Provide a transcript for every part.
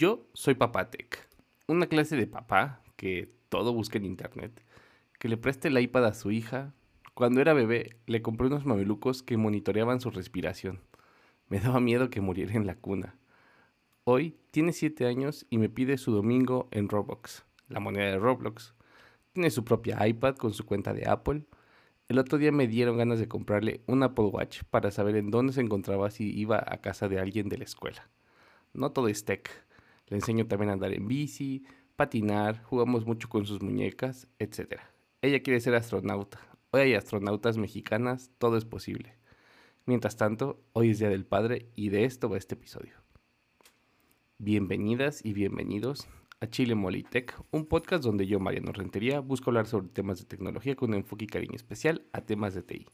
Yo soy Papatec, una clase de papá que todo busca en internet, que le preste el iPad a su hija. Cuando era bebé, le compré unos mamelucos que monitoreaban su respiración. Me daba miedo que muriera en la cuna. Hoy tiene 7 años y me pide su domingo en Roblox, la moneda de Roblox. Tiene su propia iPad con su cuenta de Apple. El otro día me dieron ganas de comprarle un Apple Watch para saber en dónde se encontraba si iba a casa de alguien de la escuela. No todo es tech. Le enseño también a andar en bici, patinar, jugamos mucho con sus muñecas, etc. Ella quiere ser astronauta. Hoy hay astronautas mexicanas, todo es posible. Mientras tanto, hoy es Día del Padre y de esto va este episodio. Bienvenidas y bienvenidos a Chile Molitech, un podcast donde yo, Mariano Rentería, busco hablar sobre temas de tecnología con un enfoque y cariño especial a temas de TI.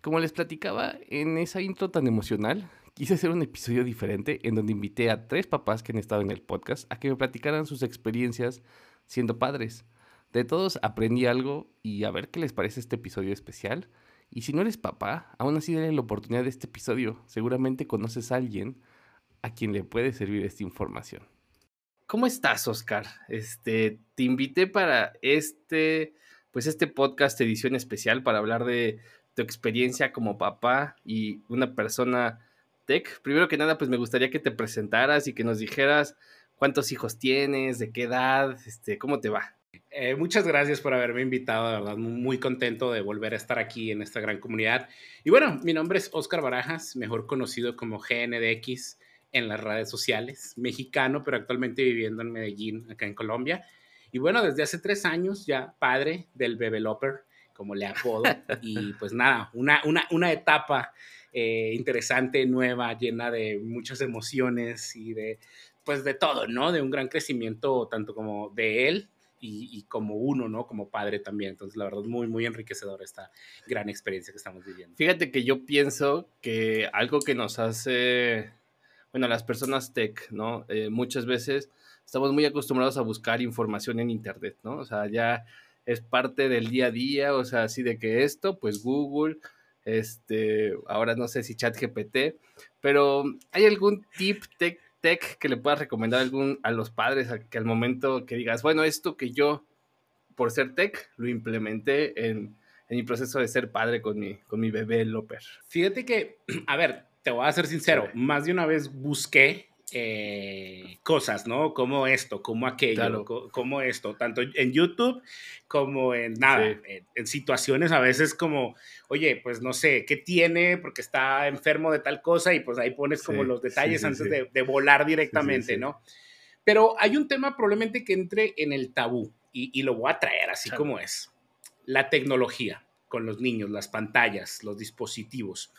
Como les platicaba en esa intro tan emocional, quise hacer un episodio diferente en donde invité a tres papás que han estado en el podcast a que me platicaran sus experiencias siendo padres. De todos aprendí algo y a ver qué les parece este episodio especial. Y si no eres papá, aún así dale la oportunidad de este episodio. Seguramente conoces a alguien a quien le puede servir esta información. ¿Cómo estás, Oscar? Este, te invité para este, pues este podcast edición especial para hablar de tu experiencia como papá y una persona Primero que nada, pues me gustaría que te presentaras y que nos dijeras cuántos hijos tienes, de qué edad, este, cómo te va. Eh, muchas gracias por haberme invitado, de verdad, muy contento de volver a estar aquí en esta gran comunidad. Y bueno, mi nombre es Oscar Barajas, mejor conocido como GNDX en las redes sociales, mexicano, pero actualmente viviendo en Medellín, acá en Colombia. Y bueno, desde hace tres años ya padre del Bebeloper, como le apodo. y pues nada, una, una, una etapa eh, interesante, nueva, llena de muchas emociones y de, pues de todo, ¿no? De un gran crecimiento tanto como de él y, como uno, ¿no? Como padre también. Entonces, la verdad, muy, muy enriquecedor esta gran experiencia que estamos viviendo. Fíjate que yo pienso que algo que nos hace, bueno, las personas tech, ¿no? Eh, muchas veces estamos muy acostumbrados a buscar información en Internet, ¿no? O sea, ya es parte del día a día, o sea, así de que esto, pues Google, este, ahora no sé si ChatGPT, pero ¿hay algún tip tech, tech que le puedas recomendar a, algún, a los padres a que al momento que digas, bueno, esto que yo, por ser tech, lo implementé en, en mi proceso de ser padre con mi, con mi bebé Loper? Fíjate que, a ver, te voy a ser sincero, más de una vez busqué eh, cosas, ¿no? Como esto, como aquello, como esto, tanto en YouTube como en nada, en, situaciones a veces como, oye, pues no sé, ¿qué tiene? Porque está enfermo de tal cosa y pues ahí pones como los detalles antes de, volar directamente, ¿no? Pero hay un tema probablemente que entre en el tabú y, lo voy a traer así como es. La tecnología con los niños, las pantallas, los dispositivos.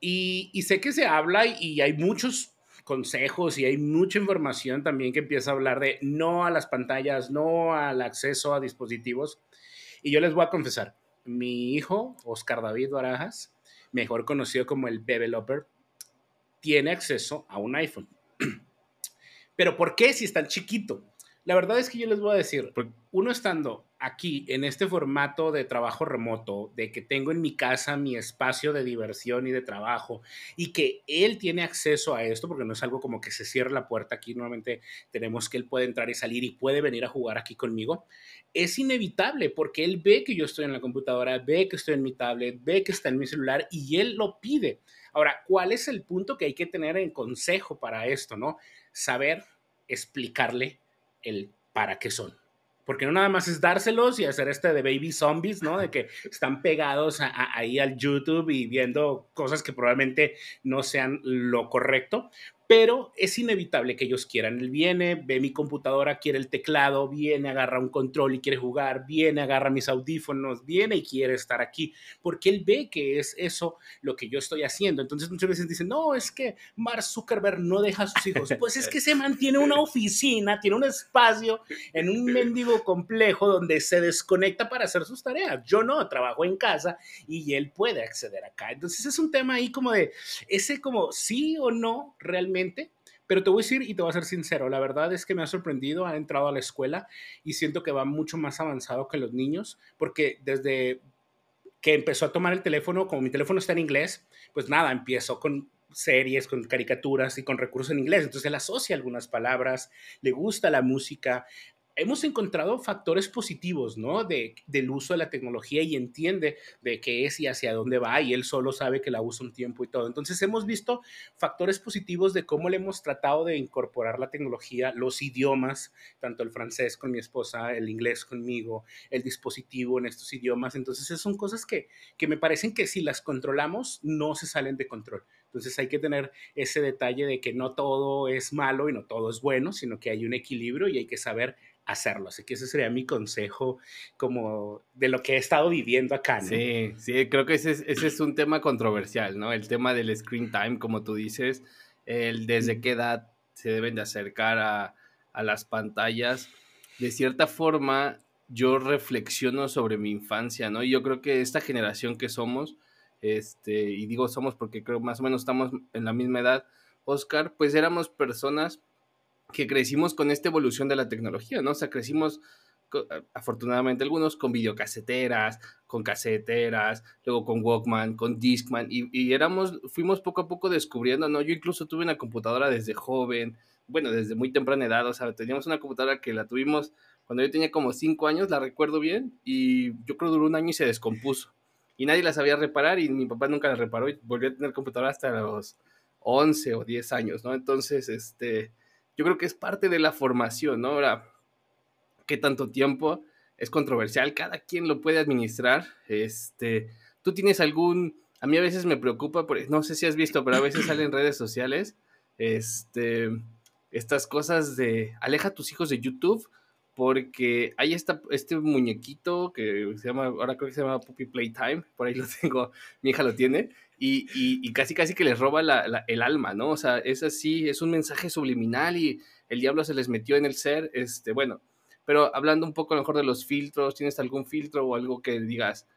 Y, y sé que se habla y hay muchos consejos y hay mucha información también que empieza a hablar de no a las pantallas, no al acceso a dispositivos. Y yo les voy a confesar, mi hijo, Oscar David Barajas, mejor conocido como el developer, tiene acceso a un iPhone. Pero ¿por qué si es tan chiquito? La verdad es que yo les voy a decir, uno estando aquí en este formato de trabajo remoto, de que tengo en mi casa mi espacio de diversión y de trabajo y que él tiene acceso a esto, porque no es algo como que se cierre la puerta aquí, nuevamente tenemos que él puede entrar y salir y puede venir a jugar aquí conmigo, es inevitable porque él ve que yo estoy en la computadora, ve que estoy en mi tablet, ve que está en mi celular y él lo pide. Ahora, ¿cuál es el punto que hay que tener en consejo para esto, no? Saber explicarle el para qué son porque no nada más es dárselos y hacer este de baby zombies, ¿no? De que están pegados ahí al YouTube y viendo cosas que probablemente no sean lo correcto, pero es inevitable que ellos quieran. Él viene, ve mi computadora, quiere el teclado, viene, agarra un control y quiere jugar, viene, agarra mis audífonos, viene y quiere estar aquí, porque él ve que es eso lo que yo estoy haciendo. Entonces muchas veces dicen, no, es que Mark Zuckerberg no deja a sus hijos. Pues es que se mantiene una oficina, tiene un espacio en un mendigo complejo donde se desconecta para hacer sus tareas. Yo no, trabajo en casa y él puede acceder acá. Entonces es un tema ahí como de ese como sí o no realmente pero te voy a decir y te voy a ser sincero, la verdad es que me ha sorprendido, ha entrado a la escuela y siento que va mucho más avanzado que los niños, porque desde que empezó a tomar el teléfono, como mi teléfono está en inglés, pues nada, empiezo con series, con caricaturas y con recursos en inglés. Entonces él asocia algunas palabras, le gusta la música, hemos encontrado factores positivos, ¿no? De, del uso de la tecnología y entiende de qué es y hacia dónde va y él solo sabe que la usa un tiempo y todo. Entonces hemos visto factores positivos de cómo le hemos tratado de incorporar la tecnología, los idiomas, tanto el francés con mi esposa, el inglés conmigo, el dispositivo en estos idiomas. Entonces son cosas que, que me parecen que si las controlamos no se salen de control. Entonces hay que tener ese detalle de que no todo es malo y no todo es bueno, sino que hay un equilibrio y hay que saber hacerlo. Así que ese sería mi consejo como de lo que he estado viviendo acá. Sí, sí, creo que ese es, ese es un tema controversial, ¿no? El tema del screen time, como tú dices, el desde qué edad se deben de acercar a, a las pantallas. De cierta forma, yo reflexiono sobre mi infancia, ¿no? Y yo creo que esta generación que somos, este, y digo somos porque creo más o menos estamos en la misma edad, Oscar, pues éramos personas que crecimos con esta evolución de la tecnología, ¿no? O sea, crecimos afortunadamente algunos con videocaseteras, con caseteras, luego con Walkman, con Discman, y, éramos, fuimos poco a poco descubriendo, ¿no? Yo incluso tuve una computadora desde joven, bueno, desde muy temprana edad, o sea, teníamos una computadora que la tuvimos cuando yo tenía como cinco años, la recuerdo bien, y yo creo duró un año y se descompuso. Y nadie la sabía reparar y mi papá nunca la reparó y volvió a tener computadora hasta los 11 o 10 años, ¿no? Entonces, este, yo creo que es parte de la formación, ¿no? Ahora, ¿qué tanto tiempo? Es controversial, cada quien lo puede administrar. Este, ¿Tú tienes algún... A mí a veces me preocupa, no sé si has visto, pero a veces salen redes sociales, este, estas cosas de aleja a tus hijos de YouTube porque hay esta, este muñequito que se llama, ahora creo que se llama Puppy Playtime, por ahí lo tengo, mi hija lo tiene, y, casi casi que les roba el alma, ¿no? O sea, es así, es un mensaje subliminal y el diablo se les metió en el ser, este, bueno, pero hablando un poco a lo mejor de los filtros, ¿tienes algún filtro o algo que digas,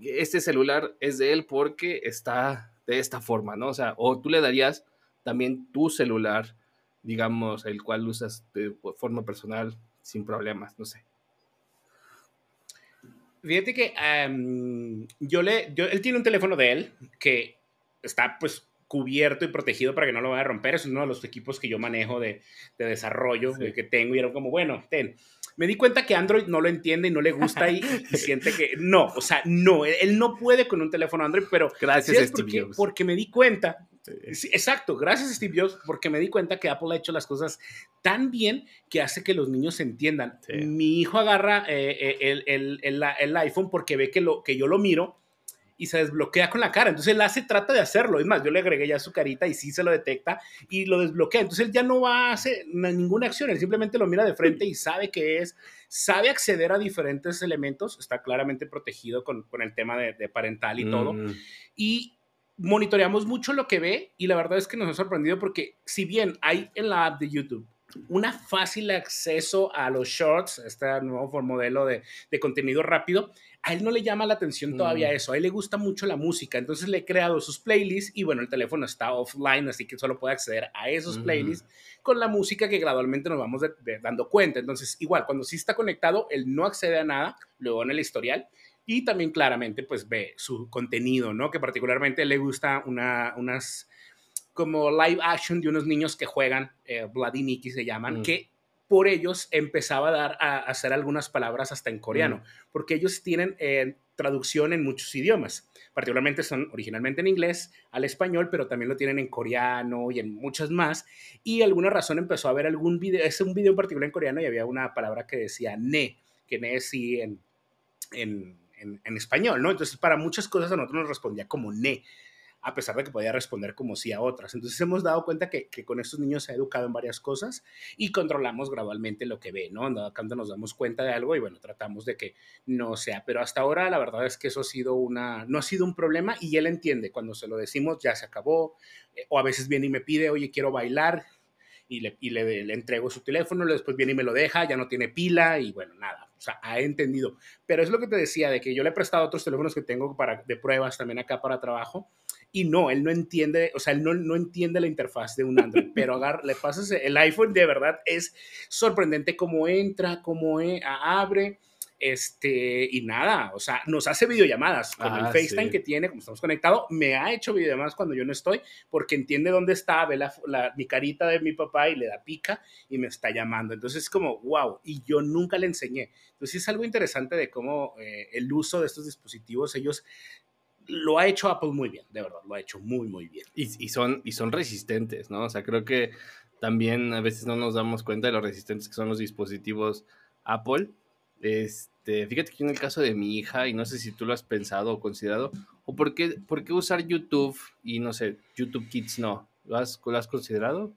este celular es de él porque está de esta forma, ¿no? O sea, o tú le darías también tu celular, digamos, el cual usas de forma personal sin problemas, no sé. Fíjate que yo le, yo, él tiene un teléfono de él que está pues cubierto y protegido para que no lo vaya a romper. Es uno de los equipos que yo manejo de, de desarrollo que tengo y era como, bueno, ten. Me di cuenta que Android no lo entiende y no le gusta y, siente que no, o sea, no, él, no puede con un teléfono Android, pero gracias porque, porque me di cuenta exacto, gracias Steve Jobs, porque me di cuenta que Apple ha hecho las cosas tan bien que hace que los niños se entiendan. Mi hijo agarra eh, eh, el, el, iPhone porque ve que, lo, que yo lo miro y se desbloquea con la cara. Entonces él hace, trata de hacerlo. Es más, yo le agregué ya su carita y sí se lo detecta y lo desbloquea. Entonces él ya no va a hacer ninguna acción, él simplemente lo mira de frente y sabe que es, sabe acceder a diferentes elementos, está claramente protegido con, con el tema de, parental y todo. Mm. Y monitoreamos mucho lo que ve y la verdad es que nos ha sorprendido porque si bien hay en la app de YouTube una fácil acceso a los shorts, este nuevo modelo de, de contenido rápido, a él no le llama la atención todavía mm. eso, a él le gusta mucho la música, entonces le he creado sus playlists y bueno, el teléfono está offline, así que solo puede acceder a esos playlists con la música que gradualmente nos vamos dando cuenta. Entonces, igual, cuando sí está conectado, él no accede a nada, luego en el historial y también claramente pues ve su contenido, ¿no? Que particularmente le gusta una, unas como live action de unos niños que juegan, eh, Bloody Nicky se llaman, mm. que por ellos empezaba a dar a, hacer algunas palabras hasta en coreano, mm. porque ellos tienen eh, traducción en muchos idiomas. Particularmente son originalmente en inglés al español, pero también lo tienen en coreano y en muchas más. Y alguna razón empezó a ver algún video, es un video en particular en coreano y había una palabra que decía ne, que ne sí en, en en, español, ¿no? Entonces, para muchas cosas a nosotros nos respondía como ne, a pesar de que podía responder como sí a otras. Entonces, hemos dado cuenta que, con estos niños se ha educado en varias cosas y controlamos gradualmente lo que ve, ¿no? Cuando nos damos cuenta de algo y bueno, tratamos de que no sea. Pero hasta ahora, la verdad es que eso ha sido una, no ha sido un problema y él entiende. Cuando se lo decimos, ya se acabó. Eh, o a veces viene y me pide, oye, quiero bailar y le, y le, le, entrego su teléfono, después viene y me lo deja, ya no tiene pila y bueno, nada, o sea, ha entendido. Pero es lo que te decía, de que yo le he prestado otros teléfonos que tengo para, de pruebas también acá para trabajo y no, él no entiende, o sea, él no, no entiende la interfaz de un Android, pero agar, le pasas el iPhone, de verdad es sorprendente cómo entra, cómo e, abre Este, y nada, o sea, nos hace videollamadas con el ah, FaceTime que tiene, como estamos conectados, me ha hecho videollamadas cuando yo no estoy, porque entiende dónde está, ve la, mi carita de mi papá y le da pica y me está llamando. Entonces es como, wow, y yo nunca le enseñé. Entonces es algo interesante de cómo eh, el uso de estos dispositivos, ellos lo ha hecho Apple muy bien, de verdad, lo ha hecho muy, muy bien. Y, y, son, y son resistentes, ¿no? O sea, creo que también a veces no nos damos cuenta de lo resistentes que son los dispositivos Apple. Este, fíjate que en el caso de mi hija, y no sé si tú lo has pensado o considerado, o por qué, por qué usar YouTube y no sé, YouTube Kids no. ¿Lo has, ¿lo has considerado?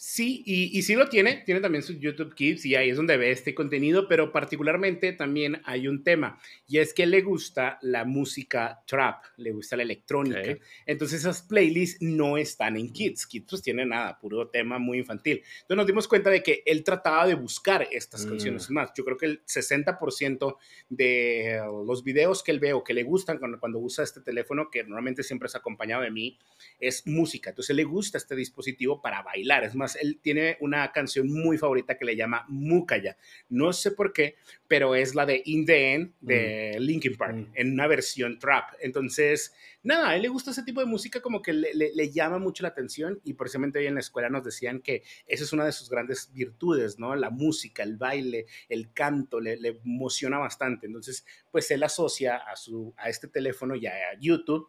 Sí, y, y, sí lo tiene, tiene también su YouTube Kids y ahí es donde ve este contenido, pero particularmente también hay un tema y es que le gusta la música trap, le gusta la electrónica. Entonces esas playlists no están en Kids, Kids pues tiene nada, puro tema muy infantil. Entonces nos dimos cuenta de que él trataba de buscar estas mm. canciones más. Yo creo que el 60% de los videos que él ve o que le gustan cuando, cuando usa este teléfono, que normalmente siempre es acompañado de mí, es música. Entonces le gusta este dispositivo para bailar, es más él tiene una canción muy favorita que le llama Mukaya. No sé por qué, pero es la de In the End de mm. Linkin Park, mm. en una versión trap. Entonces, nada, a él le gusta ese tipo de música como que le, llama mucho la atención y precisamente hoy en la escuela nos decían que esa es una de sus grandes virtudes, ¿no? La música, el baile, el canto, le, emociona bastante. Entonces, pues él asocia a, su, a este teléfono y a YouTube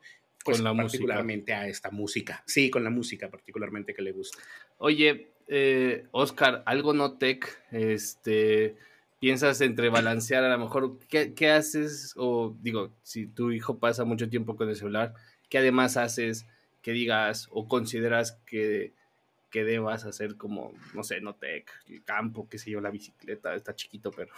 pues, con la particularmente a esta música. Sí, con la música particularmente que le gusta. Oye, eh, Oscar, algo no tech, este, piensas entre balancear a lo mejor, ¿qué, haces? O digo, si tu hijo pasa mucho tiempo con el celular, ¿qué además haces que digas o consideras que, que debas hacer como, no sé, no tech, el campo, qué sé yo, la bicicleta, está chiquito, pero...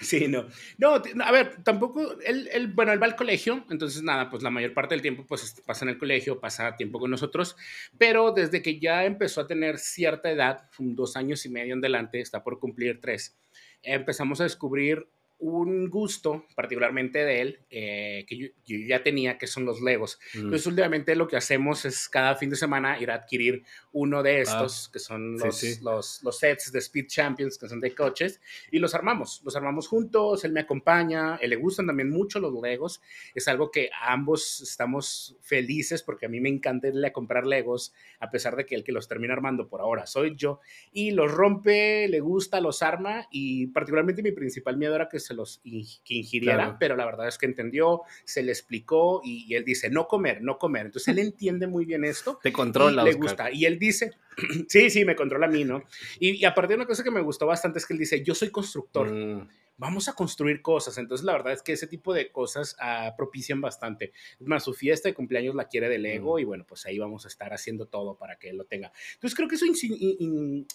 Sí, no. No, a ver, tampoco, él, bueno, él va al colegio, entonces nada, pues la mayor parte del tiempo pues pasa en el colegio, pasa tiempo con nosotros, pero desde que ya empezó a tener cierta edad, dos años y medio en adelante, está por cumplir tres, empezamos a descubrir un gusto particularmente de él eh, que yo, ya tenía, que son los Legos. Mm. Entonces, últimamente lo que hacemos es cada fin de semana ir a adquirir uno de ah, estos, que son los, Los, los, sets de Speed Champions, que son de coches, y los armamos. Los armamos juntos, él me acompaña, él le gustan también mucho los Legos. Es algo que ambos estamos felices porque a mí me encanta irle a comprar Legos, a pesar de que el que los termina armando por ahora soy yo. Y los rompe, le gusta, los arma, y particularmente mi principal miedo era que se los que ingiriera, pero la verdad es que entendió, se le explicó y, él dice, no comer, no comer. Entonces él entiende muy bien esto. Te controla. Y le gusta. Y él dice, sí, sí, me controla a mí, ¿no? Y, y aparte de una cosa que me gustó bastante es que él dice, yo soy constructor. Mm vamos a construir cosas. Entonces, la verdad es que ese tipo de cosas uh, propician bastante. Es más, su fiesta de cumpleaños la quiere de Lego y bueno, pues ahí vamos a estar haciendo todo para que él lo tenga. Entonces, creo que eso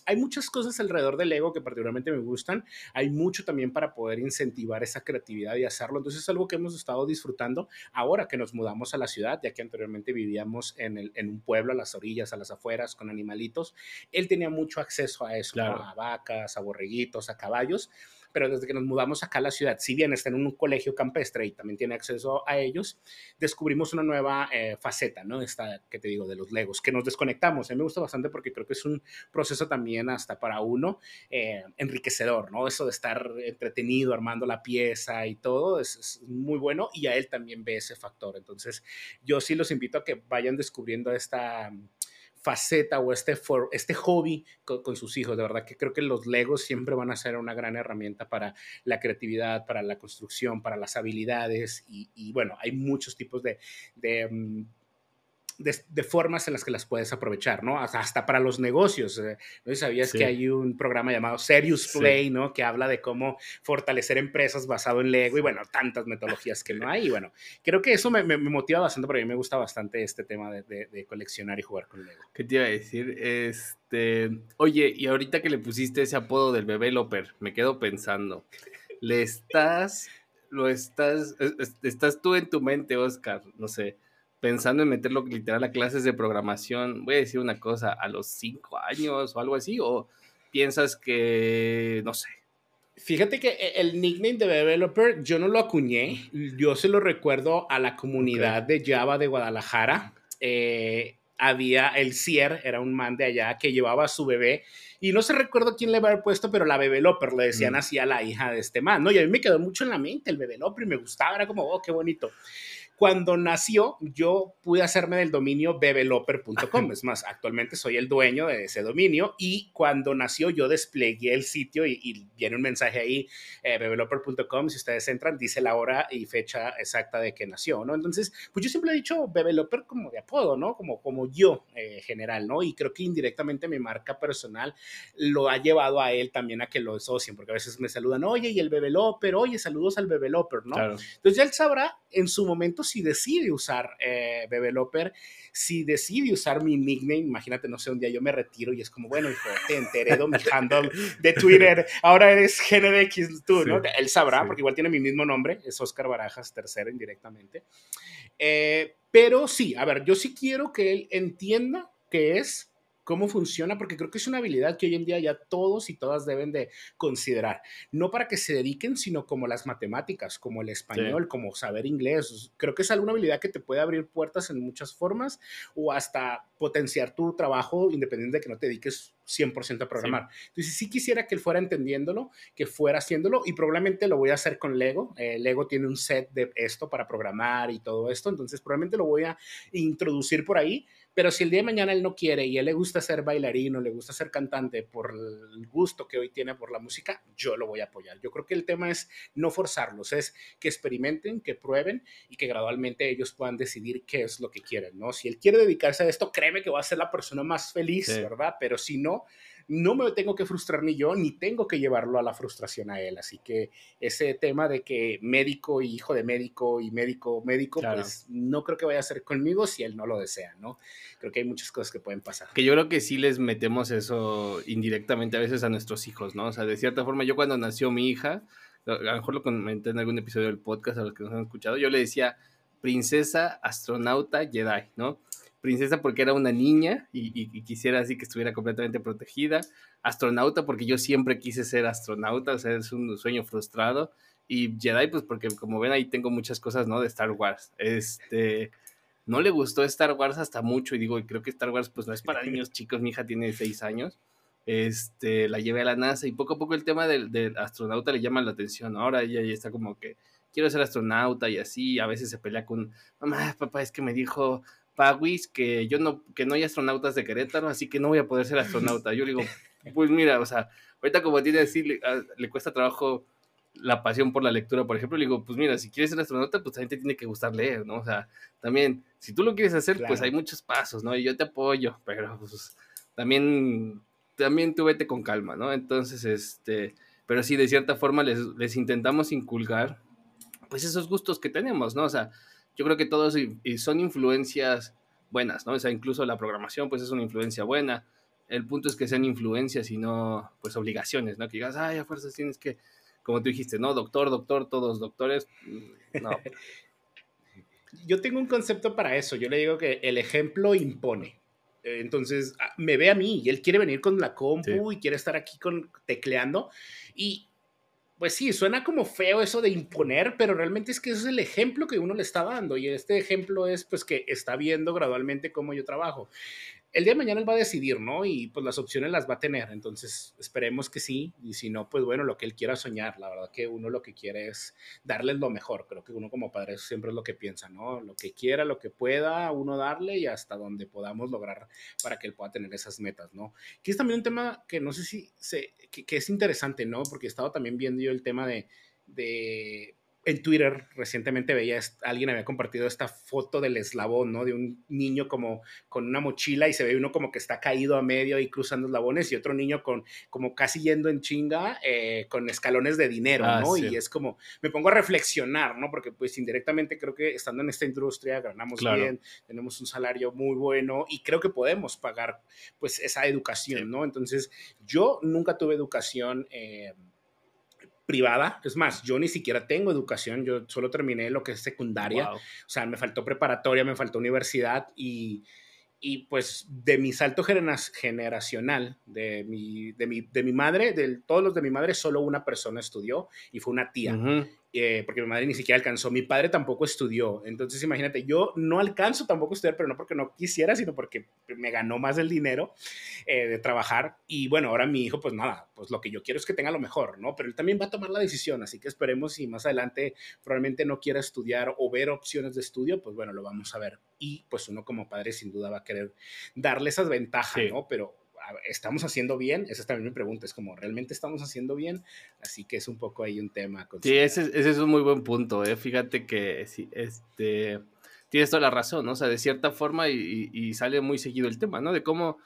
hay muchas cosas alrededor del Lego que particularmente me gustan. Hay mucho también para poder incentivar esa creatividad y hacerlo. Entonces, es algo que hemos estado disfrutando ahora que nos mudamos a la ciudad, ya que anteriormente vivíamos en, el, en un pueblo a las orillas, a las afueras, con animalitos. Él tenía mucho acceso a eso, a vacas, a borreguitos, a caballos pero desde que nos mudamos acá a la ciudad, si bien está en un colegio campestre y también tiene acceso a ellos, descubrimos una nueva eh, faceta, ¿no? Esta que te digo de los Legos, que nos desconectamos. A mí me gusta bastante porque creo que es un proceso también hasta para uno eh, enriquecedor, ¿no? Eso de estar entretenido armando la pieza y todo es, es muy bueno y a él también ve ese factor. Entonces, yo sí los invito a que vayan descubriendo esta faceta o este, for, este hobby con, sus hijos. De verdad que creo que los Legos siempre van a ser una gran herramienta para la creatividad, para la construcción, para las habilidades y, bueno, hay muchos tipos de, mm, de, formas en las que las puedes aprovechar, ¿no? Hasta, para los negocios. Eh, ¿No sabías que hay un programa llamado Serious Play, ¿no? Que habla de cómo fortalecer empresas basado en Lego y, bueno, tantas metodologías que no hay. Y, bueno, creo que eso me, me, motiva bastante, porque a mí me gusta bastante este tema de, de, coleccionar y jugar con Lego. ¿Qué te iba a decir? Este, oye, y ahorita que le pusiste ese apodo del bebé Loper, me quedo pensando, le estás, lo estás, estás tú en tu mente, Oscar, no sé pensando en meterlo literal a clases de programación, voy a decir una cosa, a los cinco años o algo así, o piensas que, no sé. Fíjate que e, el nickname de developer yo no lo acuñé, yo se lo recuerdo a la comunidad de Java de Guadalajara. Eh, había el Cier, era un man de allá que llevaba a su bebé y no se recuerdo quién le había puesto, pero la bebé Loper le decían mm. así a la hija de este man, ¿no? Y a mí me quedó mucho en la mente el bebé Loper y me gustaba, era como, oh, qué bonito. Cuando nació, yo pude hacerme del dominio bebeloper.com. Es más, actualmente soy el dueño de ese dominio y cuando nació yo desplegué el sitio y, viene un mensaje ahí, eh, bebeloper.com, si ustedes entran, dice la hora y fecha exacta de que nació, ¿no? Entonces, pues yo siempre he dicho bebeloper como de apodo, ¿no? Como, como yo eh, general, ¿no? Y creo que indirectamente mi marca personal lo ha llevado a él también a que lo asocien, porque a veces me saludan, oye, y el bebeloper, oye, saludos al bebeloper, ¿no? Entonces ya él sabrá en su momento si decide usar eh, Bebeloper, si decide usar mi nickname, imagínate, no sé, un día yo me retiro y es como, bueno, hijo, te enteré mi handle de Twitter, ahora eres GNDX tú, ¿no? Él sabrá, porque igual tiene mi mismo nombre, es Oscar Barajas, tercero indirectamente. Eh, pero sí, a ver, yo sí quiero que él entienda que es cómo funciona, porque creo que es una habilidad que hoy en día ya todos y todas deben de considerar, no para que se dediquen, sino como las matemáticas, como el español, como saber inglés. Creo que es alguna habilidad que te puede abrir puertas en muchas formas o hasta potenciar tu trabajo independiente de que no te dediques 100% a programar. Entonces, sí quisiera que él fuera entendiéndolo, que fuera haciéndolo y probablemente lo voy a hacer con Lego. Eh, Lego tiene un set de esto para programar y todo esto, entonces probablemente lo voy a introducir por ahí pero si el día de mañana él no quiere y él le gusta ser bailarino, le gusta ser cantante por el gusto que hoy tiene por la música, yo lo voy a apoyar. Yo creo que el tema es no forzarlos, es que experimenten, que prueben y que gradualmente ellos puedan decidir qué es lo que quieren, ¿no? Si él quiere dedicarse a esto, créeme que va a ser la persona más feliz, ¿verdad? Pero si no, no me tengo que frustrar ni yo, ni tengo que llevarlo a la frustración a él. Así que ese tema de que médico y hijo de médico y médico, médico, pues no creo que vaya a ser conmigo si él no lo desea, ¿no? Creo que hay muchas cosas que pueden pasar. Que yo creo que sí les metemos eso indirectamente a veces a nuestros hijos, ¿no? O sea, de cierta forma, yo cuando nació mi hija, a lo mejor lo comenté en algún episodio del podcast a los que nos han escuchado, yo le decía princesa, astronauta, Jedi, ¿no? Princesa porque era una niña y, quisiera así que estuviera completamente protegida, astronauta porque yo siempre quise ser astronauta, o sea, es un sueño frustrado, y Jedi pues porque como ven ahí tengo muchas cosas, ¿no? De Star Wars. Este, no le gustó Star Wars hasta mucho y digo, creo que Star Wars pues no es para niños chicos, mi hija tiene seis años. Este, la llevé a la NASA y poco a poco el tema del, astronauta le llama la atención. Ahora ella ya está como que quiero ser astronauta y así, a veces se pelea con, mamá, papá, es que me dijo Pawis que yo no, que no hay astronautas de Querétaro, así que no voy a poder ser astronauta. Yo le digo, pues mira, o sea, ahorita como tiene decir, le, ah, le, cuesta trabajo la pasión por la lectura, por ejemplo, le digo, pues mira, si quieres ser astronauta, pues también te tiene que gustar leer, ¿no? O sea, también, si tú lo quieres hacer, pues hay muchos pasos, ¿no? Y yo te apoyo, pero pues también, también tú vete con calma, ¿no? Entonces, este, pero sí, de cierta forma les, les intentamos inculcar, pues esos gustos que tenemos, ¿no? O sea, yo creo que todos son influencias buenas, ¿no? O sea, incluso la programación, pues es una influencia buena. El punto es que sean influencias y no, pues, obligaciones, ¿no? Que digas, ay, a fuerzas tienes que, como tú dijiste, ¿no? Doctor, doctor, todos doctores. Mm, no. Yo tengo un concepto para eso. Yo le digo que el ejemplo impone. Entonces, me ve a mí y él quiere venir con la compu y quiere estar aquí con, tecleando. Y pues sí, suena como feo eso de imponer, pero realmente es que ese es el ejemplo que uno le está dando y este ejemplo es pues que está viendo gradualmente cómo yo trabajo el día de mañana él va a decidir, ¿no? Y pues las opciones las va a tener, entonces esperemos que sí, y si no, pues bueno, lo que él quiera soñar, la verdad que uno lo que quiere es darles lo mejor, creo que uno como padre siempre es lo que piensa, ¿no? Lo que quiera, lo que pueda uno darle y hasta donde podamos lograr para que él pueda tener esas metas, ¿no? Que es también un tema que no sé si, se, que, es interesante, ¿no? Porque he estado también viendo yo el tema de, de en Twitter recientemente veía, alguien había compartido esta foto del eslabón, ¿no? De un niño como con una mochila y se ve uno como que está caído a medio y cruzando eslabones y otro niño con como casi yendo en chinga eh, con escalones de dinero, ah, ¿no? Y es como, me pongo a reflexionar, ¿no? Porque pues indirectamente creo que estando en esta industria ganamos bien, tenemos un salario muy bueno y creo que podemos pagar pues esa educación, ¿no? Entonces yo nunca tuve educación. Eh, privada. Es más, yo ni siquiera tengo educación, yo solo terminé lo que es secundaria. O sea, me faltó preparatoria, me faltó universidad y, y pues de mi salto generacional, de mi, de mi, de mi madre, de todos los de mi madre, solo una persona estudió y fue una tía. Eh, porque mi madre ni siquiera alcanzó, mi padre tampoco estudió, entonces imagínate, yo no alcanzo tampoco a estudiar, pero no porque no quisiera, sino porque me ganó más el dinero eh, de trabajar y bueno, ahora mi hijo pues nada, pues lo que yo quiero es que tenga lo mejor, ¿no? Pero él también va a tomar la decisión, así que esperemos si más adelante probablemente no quiera estudiar o ver opciones de estudio, pues bueno, lo vamos a ver y pues uno como padre sin duda va a querer darle esas ventajas, ¿no? Pero ¿estamos haciendo bien? Esa es también mi pregunta, es como, ¿realmente estamos haciendo bien? Así que es un poco ahí un tema. Sí, ese, es un muy buen punto, ¿eh? Fíjate que sí, este, tienes toda la razón, ¿no? O sea, de cierta forma y, sale muy seguido el tema, ¿no? De cómo,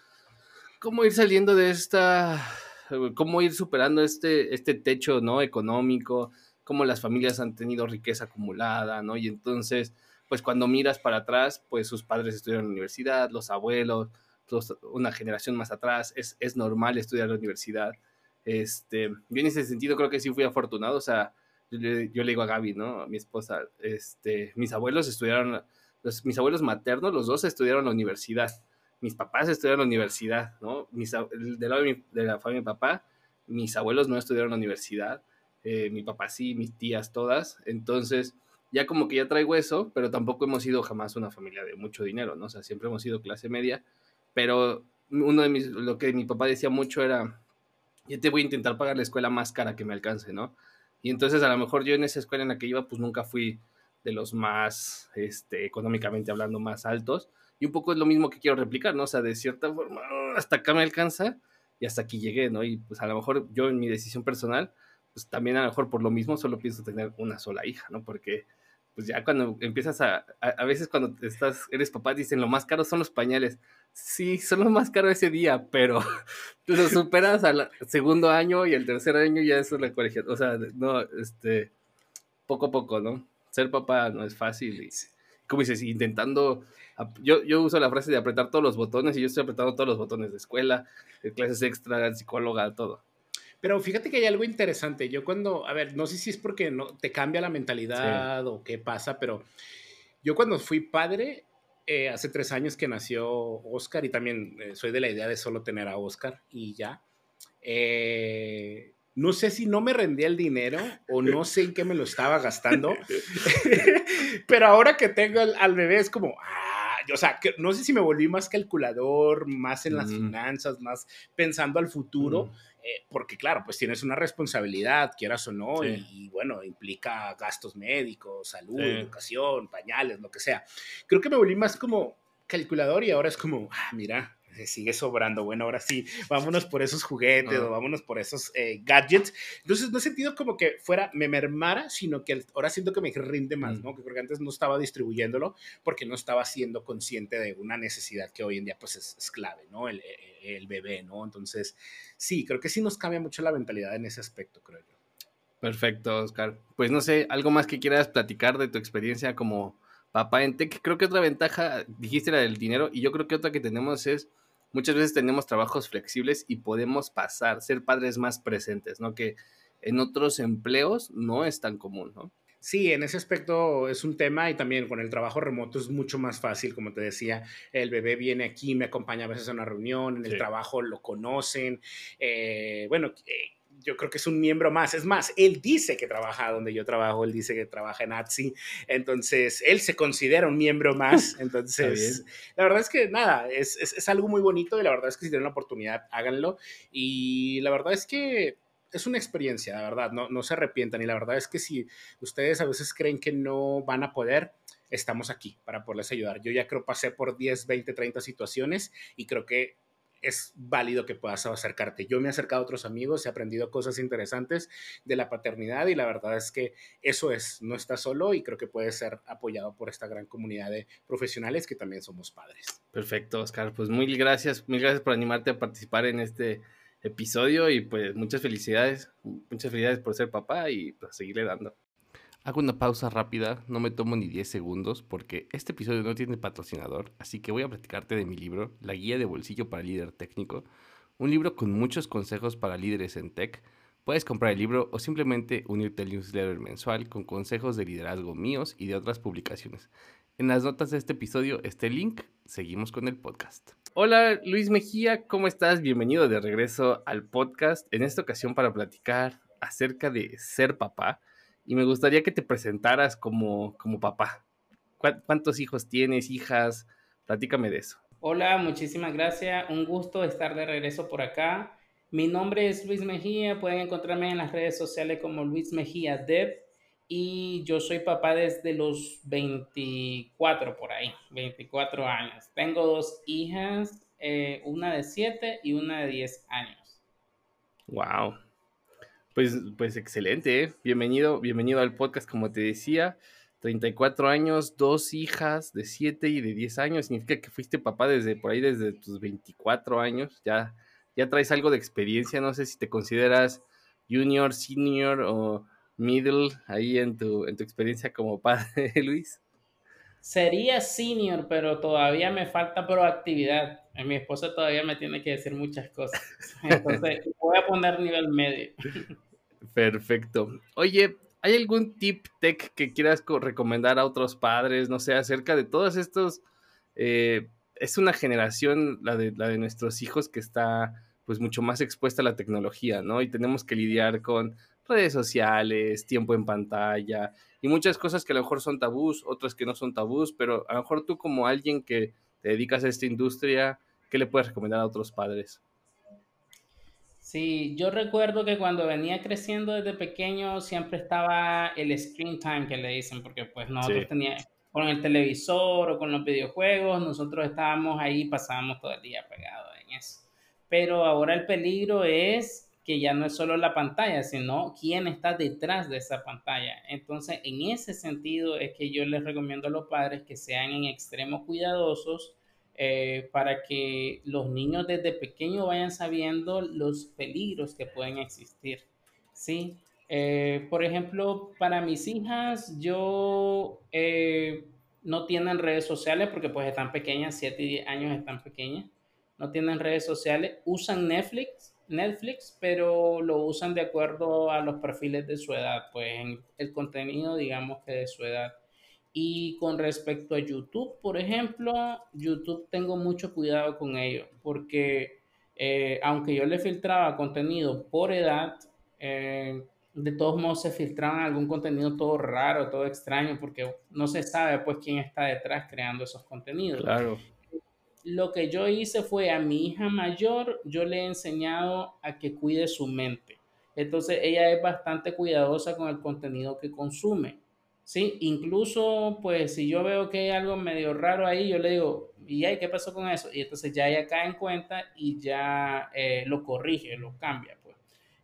cómo ir saliendo de esta, cómo ir superando este, este techo, ¿no? Económico, cómo las familias han tenido riqueza acumulada, ¿no? Y entonces, pues cuando miras para atrás, pues sus padres estudiaron en la universidad, los abuelos, una generación más atrás, es, es normal estudiar en la universidad. Este, yo en ese sentido creo que sí fui afortunado, o sea, yo le, digo a Gaby, ¿no? A mi esposa, este, mis abuelos estudiaron, los, mis abuelos maternos, los dos estudiaron la universidad, mis papás estudiaron la universidad, ¿no? Mis, del lado de, la familia de mi papá, mis abuelos no estudiaron la universidad, eh, mi papá sí, mis tías todas, entonces ya como que ya traigo eso, pero tampoco hemos sido jamás una familia de mucho dinero, ¿no? O sea, siempre hemos sido clase media, pero uno de mis, lo que mi papá decía mucho era, yo te voy a intentar pagar la escuela más cara que me alcance, ¿no? Y entonces a lo mejor yo en esa escuela en la que iba, pues nunca fui de los más, este, económicamente hablando, más altos. Y un poco es lo mismo que quiero replicar, ¿no? O sea, de cierta forma, hasta acá me alcanza y hasta aquí llegué, ¿no? Y pues a lo mejor yo en mi decisión personal, pues también a lo mejor por lo mismo solo pienso tener una sola hija, ¿no? Porque pues ya cuando empiezas a, a, veces cuando estás, eres papá, dicen lo más caro son los pañales. Sí, son lo más caro ese día, pero lo superas al segundo año y el tercer año ya es la colegial. O sea, no, este, poco a poco, ¿no? Ser papá no es fácil. Y, como dices, intentando, yo, yo uso la frase de apretar todos los botones y yo estoy apretando todos los botones de escuela, de clases extra, psicóloga, todo. Pero fíjate que hay algo interesante. Yo cuando, a ver, no sé si es porque no, te cambia la mentalidad o qué pasa, pero yo cuando fui padre, eh, hace tres años que nació Oscar y también eh, soy de la idea de solo tener a Oscar y ya. Eh, no sé si no me rendía el dinero o no sé en qué me lo estaba gastando, pero ahora que tengo al, bebé es como, ah, o sea, que, no sé si me volví más calculador, más en las finanzas, más pensando al futuro. Eh, porque claro, pues tienes una responsabilidad, quieras o no, y, bueno, implica gastos médicos, salud, educación, pañales, lo que sea. Creo que me volví más como calculador y ahora es como, ah, mira, sigue sobrando. Bueno, ahora sí, vámonos por esos juguetes o vámonos por esos eh, gadgets. Entonces, no he sentido como que fuera, me mermara, sino que ahora siento que me rinde más, mm. ¿no? Que creo que antes no estaba distribuyéndolo porque no estaba siendo consciente de una necesidad que hoy en día, pues, es, clave, ¿no? El, el, bebé, ¿no? Entonces, sí, creo que sí nos cambia mucho la mentalidad en ese aspecto, creo yo. Perfecto, Oscar. Pues no sé, algo más que quieras platicar de tu experiencia como papá en tech. Creo que otra ventaja, dijiste la del dinero, y yo creo que otra que tenemos es muchas veces tenemos trabajos flexibles y podemos pasar, ser padres más presentes, ¿no? Que en otros empleos no es tan común, ¿no? Sí, en ese aspecto es un tema y también con el trabajo remoto es mucho más fácil, como te decía, el bebé viene aquí, me acompaña a veces a una reunión, en el trabajo lo conocen, eh, bueno, eh, yo creo que es un miembro más. Es más, él dice que trabaja donde yo trabajo, él dice que trabaja en ATSI, entonces él se considera un miembro más. Entonces, la verdad es que nada, es, es, es, algo muy bonito y la verdad es que si tienen la oportunidad, háganlo. Y la verdad es que es una experiencia, la verdad, no, no se arrepientan. Y la verdad es que si ustedes a veces creen que no van a poder, estamos aquí para poderles ayudar. Yo ya creo pasé por 10, 20, 30 situaciones y creo que es válido que puedas acercarte. Yo me he acercado a otros amigos, he aprendido cosas interesantes de la paternidad y la verdad es que eso es, no estás solo y creo que puede ser apoyado por esta gran comunidad de profesionales que también somos padres. Perfecto, Oscar. Pues mil gracias, mil gracias por animarte a participar en este episodio y pues muchas felicidades, muchas felicidades por ser papá y pues seguirle dando. Hago una pausa rápida, no me tomo ni 10 segundos porque este episodio no tiene patrocinador, así que voy a platicarte de mi libro, La Guía de Bolsillo para Líder Técnico, un libro con muchos consejos para líderes en tech. Puedes comprar el libro o simplemente unirte al newsletter mensual con consejos de liderazgo míos y de otras publicaciones. En las notas de este episodio está el link. Seguimos con el podcast. Hola Luis Mejía, ¿cómo estás? Bienvenido de regreso al podcast. En esta ocasión para platicar acerca de ser papá y me gustaría que te presentaras como, como papá. ¿Cuántos hijos tienes, hijas? Platícame de eso. Hola, muchísimas gracias. Un gusto estar de regreso por acá. Mi nombre es Luis Mejía. Pueden encontrarme en las redes sociales como Luis Mejía Dev. Y yo soy papá desde los 24 por ahí, 24 años. Tengo dos hijas, eh, una de 7 y una de 10 años. Wow. Pues, pues excelente, ¿eh? bienvenido, bienvenido al podcast, como te decía. 34 años, dos hijas de 7 y de 10 años. Significa que fuiste papá desde por ahí, desde tus 24 años. Ya, ya traes algo de experiencia. No sé si te consideras junior, senior o middle ahí en tu, en tu experiencia como padre, Luis. Sería senior, pero todavía me falta proactividad. Mi esposa todavía me tiene que decir muchas cosas. Entonces, voy a poner nivel medio. Perfecto. Oye, ¿Hay algún tip tech que quieras recomendar a otros padres, no sé, acerca de todos estos? Eh, es una generación, la de, la de nuestros hijos, que está pues mucho más expuesta a la tecnología, ¿no? Y tenemos que lidiar con redes sociales, tiempo en pantalla y muchas cosas que a lo mejor son tabús, otras que no son tabús, pero a lo mejor tú como alguien que te dedicas a esta industria, ¿qué le puedes recomendar a otros padres? Sí, yo recuerdo que cuando venía creciendo desde pequeño siempre estaba el screen time que le dicen, porque pues nosotros teníamos con el televisor o con los videojuegos, nosotros estábamos ahí, pasábamos todo el día pegados en eso. Pero ahora el peligro es que ya no es solo la pantalla, sino quién está detrás de esa pantalla. Entonces, en ese sentido es que yo les recomiendo a los padres que sean en extremo cuidadosos eh, para que los niños desde pequeños vayan sabiendo los peligros que pueden existir. ¿sí? Eh, por ejemplo, para mis hijas, yo eh, no tienen redes sociales porque pues están pequeñas, 7 y 10 años están pequeñas, no tienen redes sociales, usan Netflix, Netflix, pero lo usan de acuerdo a los perfiles de su edad, pues el contenido digamos que de su edad. Y con respecto a YouTube, por ejemplo, YouTube tengo mucho cuidado con ello, porque eh, aunque yo le filtraba contenido por edad, eh, de todos modos se filtraba algún contenido todo raro, todo extraño, porque no se sabe pues quién está detrás creando esos contenidos. Claro. Lo que yo hice fue a mi hija mayor, yo le he enseñado a que cuide su mente. Entonces ella es bastante cuidadosa con el contenido que consume. Sí, incluso pues si yo veo que hay algo medio raro ahí, yo le digo, ¿y qué pasó con eso? Y entonces ya ella cae en cuenta y ya eh, lo corrige, lo cambia. Pues.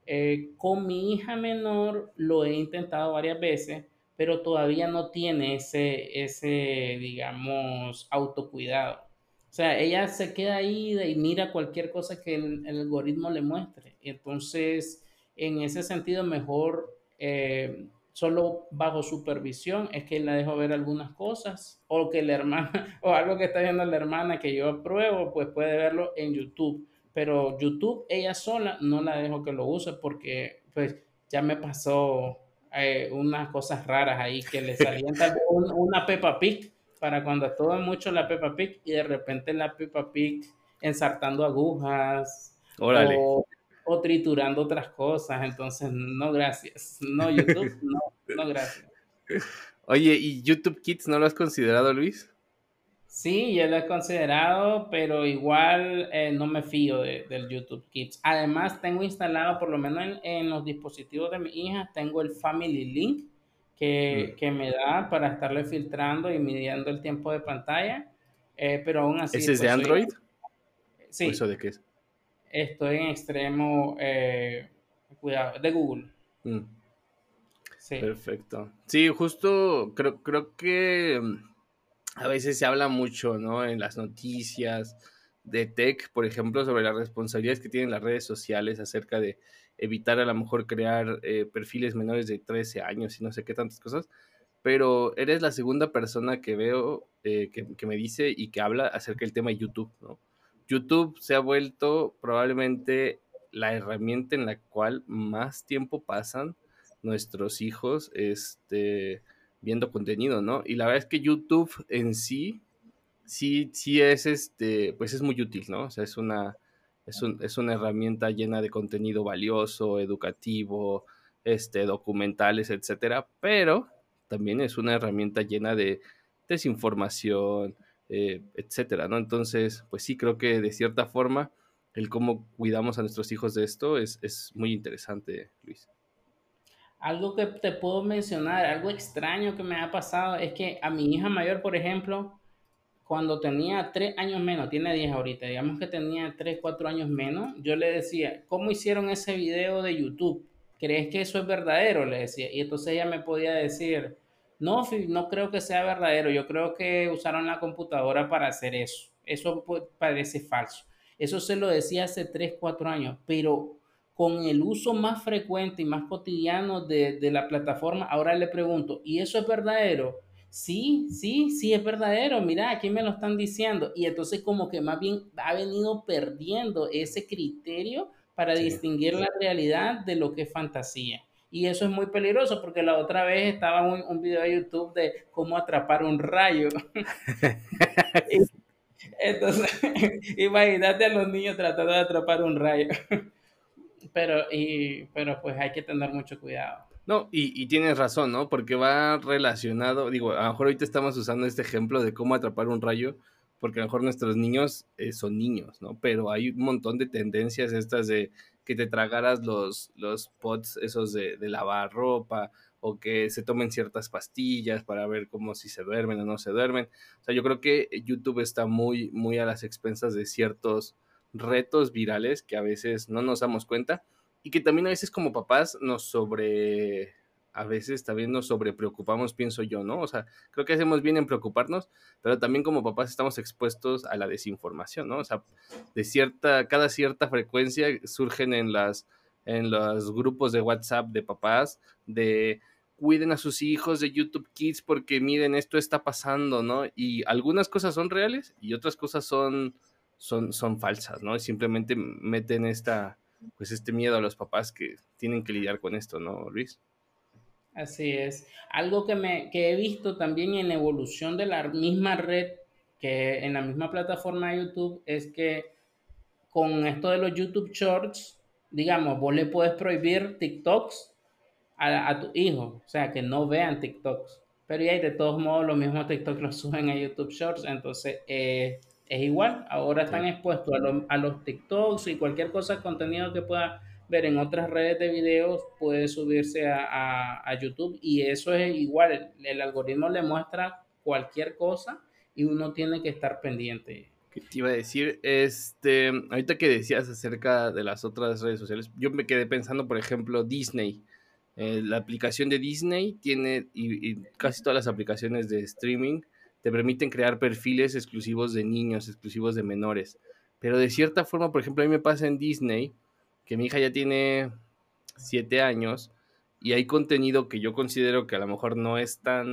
Eh, con mi hija menor lo he intentado varias veces, pero todavía no tiene ese, ese digamos, autocuidado. O sea, ella se queda ahí y mira cualquier cosa que el, algoritmo le muestre. Entonces, en ese sentido, mejor... Eh, solo bajo supervisión es que la dejo ver algunas cosas o que la hermana o algo que está viendo la hermana que yo apruebo, pues puede verlo en YouTube. Pero YouTube ella sola no la dejo que lo use porque pues ya me pasó eh, unas cosas raras ahí que le salían una Peppa Pig para cuando estuvo mucho la Peppa Pig y de repente la Peppa Pig ensartando agujas. O o triturando otras cosas. Entonces, no, gracias. No, YouTube, no, no, gracias. Oye, ¿y YouTube Kids no lo has considerado, Luis? Sí, ya lo he considerado, pero igual eh, no me fío del YouTube Kids. Además, tengo instalado, por lo menos en, los dispositivos de mi hija, tengo el Family Link que, mm. que, me da para estarle filtrando y midiendo el tiempo de pantalla. Eh, pero aún así. ¿Ese es de pues, Android? Sí. ¿Eso de qué es? estoy en extremo eh, cuidado, de Google. Mm. Sí. Perfecto. Sí, justo creo, creo que mm, a veces se habla mucho, ¿no? En las noticias de tech, por ejemplo, sobre las responsabilidades que tienen las redes sociales acerca de evitar a lo mejor crear eh, perfiles menores de 13 años y no sé qué tantas cosas, pero eres la segunda persona que veo eh, que, que, me dice y que habla acerca del tema de YouTube, ¿no? YouTube se ha vuelto probablemente la herramienta en la cual más tiempo pasan nuestros hijos este, viendo contenido, ¿no? Y la verdad es que YouTube en sí, sí, sí es este, pues es muy útil, ¿no? O sea, es una, es, una herramienta llena de contenido valioso, educativo, este, documentales, etcétera, pero también es una herramienta llena de desinformación, eh, etcétera, ¿no? Entonces, pues sí, creo que de cierta forma el cómo cuidamos a nuestros hijos de esto es, es muy interesante, Luis. Algo que te puedo mencionar, algo extraño que me ha pasado es que a mi hija mayor, por ejemplo, cuando tenía tres años menos, tiene 10 ahorita, digamos que tenía tres, cuatro años menos, yo le decía, ¿cómo hicieron ese video de YouTube? ¿Crees que eso es verdadero? Le decía. Y entonces ella me podía decir, no, no creo que sea verdadero, yo creo que usaron la computadora para hacer eso. Eso parece falso. Eso se lo decía hace 3, 4 años, pero con el uso más frecuente y más cotidiano de, de la plataforma, ahora le pregunto, ¿y eso es verdadero? Sí, sí, sí es verdadero, mira, aquí me lo están diciendo. Y entonces como que más bien ha venido perdiendo ese criterio para distinguir la realidad de lo que es fantasía. Y eso es muy peligroso porque la otra vez estaba un, un video de YouTube de cómo atrapar un rayo. Entonces, imagínate a los niños tratando de atrapar un rayo. Pero, y, pero pues hay que tener mucho cuidado. No, y, tienes razón, ¿no? Porque va relacionado, digo, a lo mejor ahorita estamos usando este ejemplo de cómo atrapar un rayo, porque a lo mejor nuestros niños eh, son niños, ¿no? Pero hay un montón de tendencias estas de que te tragaras los, los pots esos de, de lavar ropa, o que se tomen ciertas pastillas para ver cómo si se duermen o no se duermen. O sea, yo creo que YouTube está muy, muy a las expensas de ciertos retos virales que a veces no nos damos cuenta y que también a veces como papás nos sobre, a veces también nos sobre preocupamos, pienso yo, ¿no? O sea, creo que hacemos bien en preocuparnos, pero también como papás estamos expuestos a la desinformación, ¿no? O sea, de cierta, cada cierta frecuencia surgen en las en los grupos de WhatsApp de papás de cuiden a sus hijos de YouTube Kids porque miren, esto está pasando, ¿no? Y algunas cosas son reales y otras cosas son, son, son falsas, ¿no? Y simplemente meten esta, pues este miedo a los papás que tienen que lidiar con esto, ¿no, Luis? Así es. Algo que, me, que he visto también en evolución de la misma red, que en la misma plataforma de YouTube, es que con esto de los YouTube Shorts, digamos, vos le puedes prohibir TikToks a, tu hijo, o sea, que no vean TikToks. Pero ya de todos modos los mismos TikToks los suben a YouTube Shorts, entonces eh, es igual, ahora están expuestos a, a, los TikToks y cualquier cosa, contenido que pueda ver en otras redes de videos puede subirse a, a YouTube y eso es igual, el, el, algoritmo le muestra cualquier cosa y uno tiene que estar pendiente. Te iba a decir, este, ahorita que decías acerca de las otras redes sociales, yo me quedé pensando, por ejemplo, Disney. Eh, la aplicación de Disney tiene, y, y, casi todas las aplicaciones de streaming, te permiten crear perfiles exclusivos de niños, exclusivos de menores. Pero de cierta forma, por ejemplo, a mí me pasa en Disney, que mi hija ya tiene siete años, y hay contenido que yo considero que a lo mejor no es tan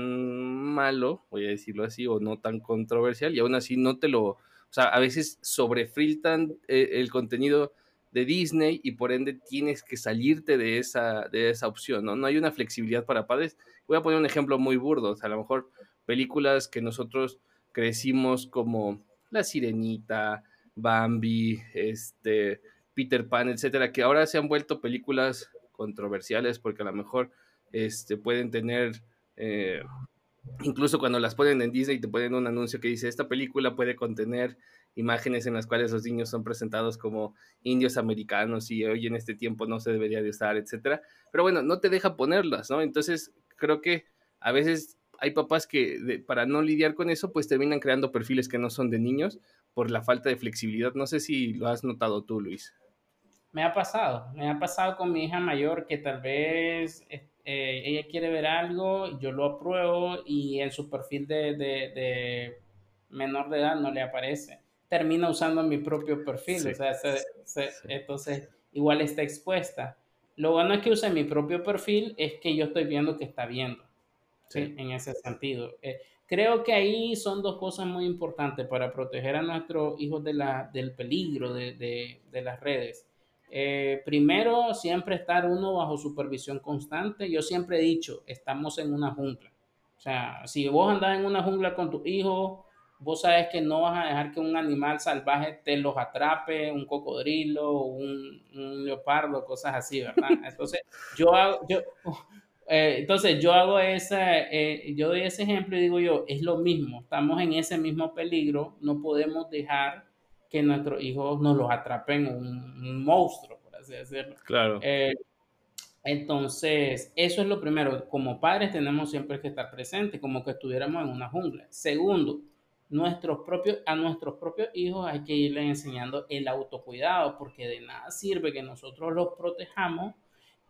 malo, voy a decirlo así, o no tan controversial, y aún así no te lo, o sea, a veces sobrefiltran eh, el contenido de Disney y por ende tienes que salirte de esa, de esa opción, ¿no? No hay una flexibilidad para padres. Voy a poner un ejemplo muy burdo, o sea, a lo mejor películas que nosotros crecimos como La Sirenita, Bambi, este, Peter Pan, etcétera, que ahora se han vuelto películas controversiales porque a lo mejor este, pueden tener eh, Incluso cuando las ponen en Disney te ponen un anuncio que dice, esta película puede contener imágenes en las cuales los niños son presentados como indios americanos y hoy en este tiempo no se debería de usar, etcétera. Pero bueno, no te deja ponerlas, ¿no? Entonces creo que a veces hay papás que para no lidiar con eso, pues terminan creando perfiles que no son de niños por la falta de flexibilidad. No sé si lo has notado tú, Luis. Me ha pasado, me ha pasado con mi hija mayor que tal vez eh, ella quiere ver algo, yo lo apruebo y en su perfil de, de, menor de edad no le aparece. Termina usando mi propio perfil, o sea, entonces igual está expuesta. Lo bueno es que use mi propio perfil es que yo estoy viendo que está viendo, en ese sentido. Eh, creo que ahí son dos cosas muy importantes para proteger a nuestros hijos de la, del peligro de, de, de las redes eh, primero, siempre estar uno bajo supervisión constante. Yo siempre he dicho, estamos en una jungla. O sea, si vos andás en una jungla con tu hijo, vos sabes que no vas a dejar que un animal salvaje te los atrape, un cocodrilo, un, un leopardo, cosas así, ¿verdad? Entonces, yo hago, yo, eh, entonces yo hago esa, eh, yo doy ese ejemplo y digo yo, es lo mismo, estamos en ese mismo peligro, no podemos dejar que nuestros hijos nos los atrapen un, monstruo, por así decirlo. Claro. Eh, entonces, eso es lo primero. Como padres tenemos siempre que estar presentes, como que estuviéramos en una jungla. Segundo, nuestros propios, a nuestros propios hijos hay que irles enseñando el autocuidado, porque de nada sirve que nosotros los protejamos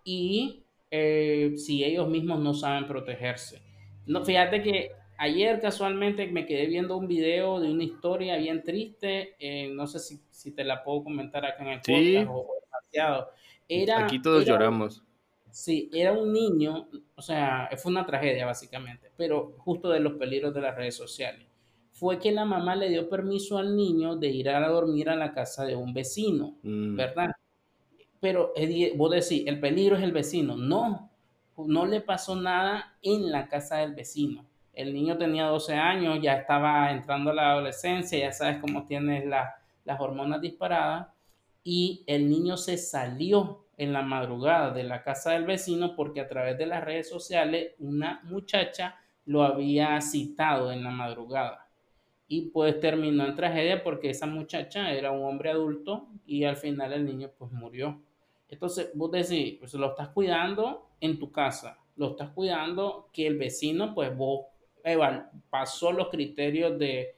y eh, si ellos mismos no saben protegerse. No, fíjate que ayer casualmente me quedé viendo un video de una historia bien triste, eh, no sé si, si, te la puedo comentar acá en el podcast o, demasiado. Era, Aquí todos lloramos. Sí, era un niño, o sea, fue una tragedia básicamente, pero justo de los peligros de las redes sociales. Fue que la mamá le dio permiso al niño de ir a dormir a la casa de un vecino, mm. ¿verdad? Pero vos decís, el peligro es el vecino. No, no le pasó nada en la casa del vecino. El niño tenía 12 años, ya estaba entrando a la adolescencia, ya sabes cómo tienes las hormonas disparadas, y el niño se salió en la madrugada de la casa del vecino porque a través de las redes sociales una muchacha lo había citado en la madrugada. Y pues terminó en tragedia porque esa muchacha era un hombre adulto y al final el niño pues murió. Entonces vos decís, pues lo estás cuidando en tu casa, lo estás cuidando que el vecino pues vos pasó los criterios de,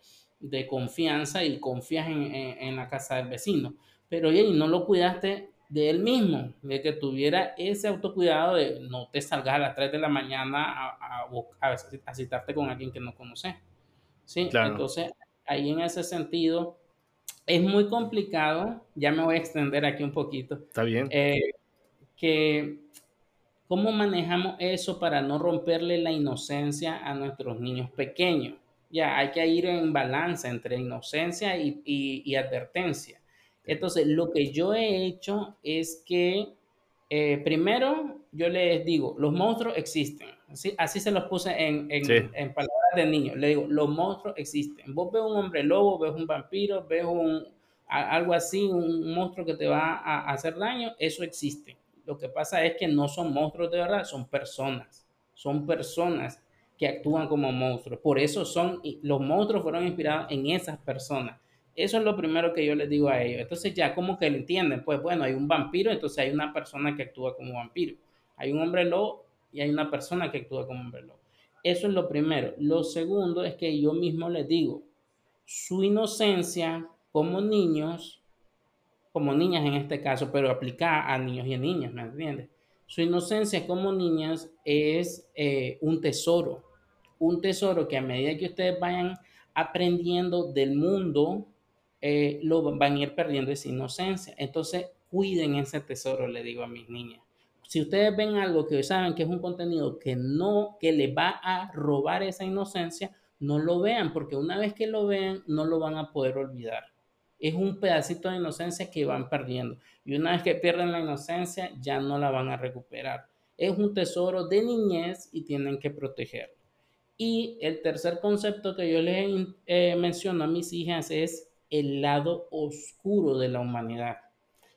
confianza y confías en, la casa del vecino. Pero oye, y no lo cuidaste de él mismo, de que tuviera ese autocuidado de no te salgas a las 3 de la mañana a, a, a, citarte con alguien que no conoces. ¿Sí? Entonces, ahí en ese sentido, es muy complicado, ya me voy a extender aquí un poquito. Está bien. Eh, que cómo manejamos eso para no romperle la inocencia a nuestros niños pequeños. Ya hay que ir en balance entre inocencia y, y advertencia. Entonces, lo que yo he hecho es que, eh, primero, yo les digo, los monstruos existen. Así, así se los puse en, en, palabras de niño. Le digo, los monstruos existen. Vos ves un hombre lobo, ves un vampiro, ves un, algo así, un monstruo que te va a hacer daño, eso existe. Lo que pasa es que no son monstruos de verdad, son personas. Son personas que actúan como monstruos. Por eso son, los monstruos fueron inspirados en esas personas. Eso es lo primero que yo les digo a ellos. Entonces ya como que lo entienden, pues bueno, hay un vampiro, entonces hay una persona que actúa como vampiro. Hay un hombre lobo y hay una persona que actúa como hombre lobo. Eso es lo primero. Lo segundo es que yo mismo les digo, su inocencia como niños, como niñas en este caso, pero aplicada a niños y a niñas, ¿me entiendes? Su inocencia como niñas es eh, un tesoro, un tesoro que a medida que ustedes vayan aprendiendo del mundo, eh, lo van a ir perdiendo esa inocencia. Entonces, cuiden ese tesoro, le digo a mis niñas. Si ustedes ven algo que saben que es un contenido que no, que les va a robar esa inocencia, no lo vean, porque una vez que lo vean, no lo van a poder olvidar. Es un pedacito de inocencia que van perdiendo. Y una vez que pierden la inocencia, ya no la van a recuperar. Es un tesoro de niñez y tienen que protegerlo. Y el tercer concepto que yo les eh, menciono a mis hijas es el lado oscuro de la humanidad.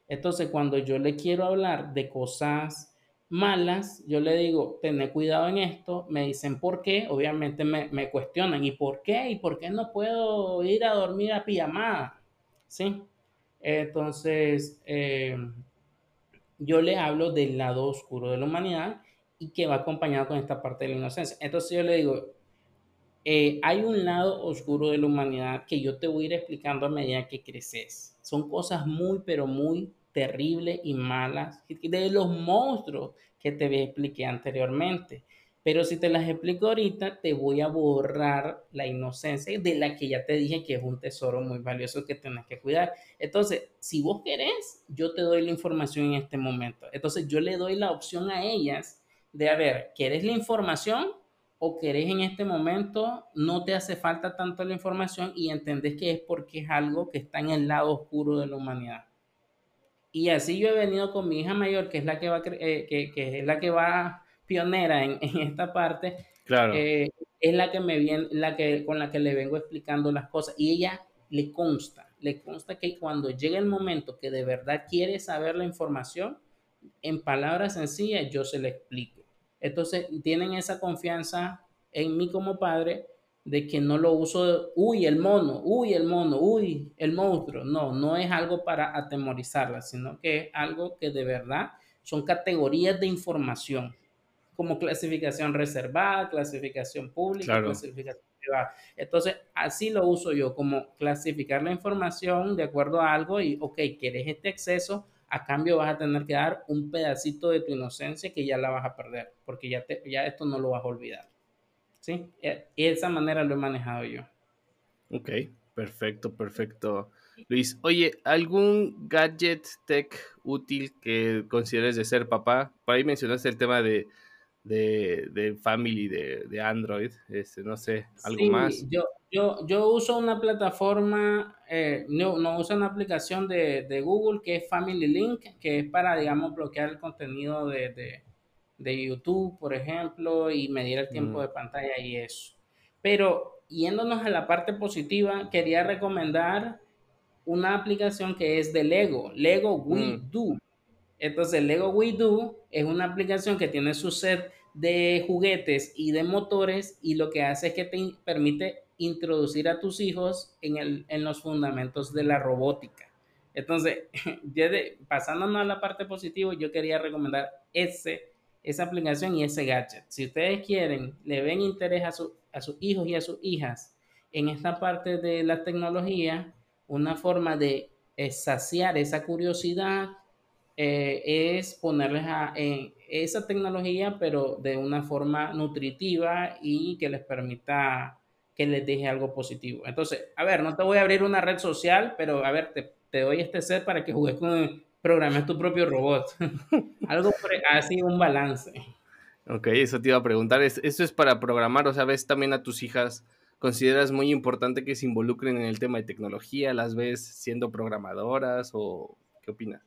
Entonces, cuando yo le quiero hablar de cosas malas, yo le digo, tené cuidado en esto, me dicen por qué, obviamente me, cuestionan, ¿y por qué? ¿Y por qué no puedo ir a dormir a pijamada? ¿Sí? Entonces, eh, yo le hablo del lado oscuro de la humanidad y que va acompañado con esta parte de la inocencia. Entonces yo le digo, eh, hay un lado oscuro de la humanidad que yo te voy a ir explicando a medida que creces. Son cosas muy, pero muy terribles y malas de los monstruos que te expliqué anteriormente. Pero si te las explico ahorita, te voy a borrar la inocencia de la que ya te dije que es un tesoro muy valioso que tienes que cuidar. Entonces, si vos querés, yo te doy la información en este momento. Entonces, yo le doy la opción a ellas de, a ver, ¿quieres la información? o querés en este momento, no te hace falta tanto la información y entendés que es porque es algo que está en el lado oscuro de la humanidad. Y así yo he venido con mi hija mayor, que es la que va, eh, que, que, es la que va pionera en, en esta parte. Claro. Eh, es la que me viene, la que, con la que le vengo explicando las cosas. Y ella le consta, le consta que cuando llegue el momento que de verdad quiere saber la información, en palabras sencillas yo se le explico. Entonces tienen esa confianza en mí como padre de que no lo uso, uy, el mono, uy, el mono, uy, el monstruo. No, no es algo para atemorizarla, sino que es algo que de verdad son categorías de información, como clasificación reservada, clasificación pública, clasificación privada. Entonces, así lo uso yo, como clasificar la información de acuerdo a algo y, ok, quieres este exceso, a cambio vas a tener que dar un pedacito de tu inocencia que ya la vas a perder, porque ya, te, ya esto no lo vas a olvidar. ¿Sí? Y de esa manera lo he manejado yo. Ok, perfecto, perfecto. Luis, oye, ¿algún gadget tech útil que consideres de ser papá? Por ahí mencionaste el tema de, de, Family, de, Android, este, no sé, algo más. Yo, yo, yo uso una plataforma, eh, no, no uso una aplicación de, de, Google que es Family Link, que es para, digamos, bloquear el contenido de, de YouTube, por ejemplo, y medir el tiempo mm. de pantalla y eso. Pero yéndonos a la parte positiva, quería recomendar una aplicación que es de Lego, Lego We mm. Do. Entonces, Lego We Do es una aplicación que tiene su set de juguetes y de motores y lo que hace es que te permite introducir a tus hijos en, el, en los fundamentos de la robótica. Entonces, pasándonos a la parte positiva, yo quería recomendar ese, esa aplicación y ese gadget. Si ustedes quieren, le ven interés a, a sus hijos y a sus hijas en esta parte de la tecnología, una forma de saciar esa curiosidad eh, es ponerles a, esa tecnología, pero de una forma nutritiva y que les permita que les deje algo positivo. Entonces, a ver, no te voy a abrir una red social, pero a ver, te, te doy este set para que juegues con, programes tu propio robot. algo así, un balance. Ok, eso te iba a preguntar. ¿Eso es para programar? O sea, ves también a tus hijas consideras muy importante que se involucren en el tema de tecnología? ¿Las ves siendo programadoras o qué opinas?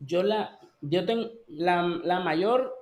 Yo la, yo tengo, la, la mayor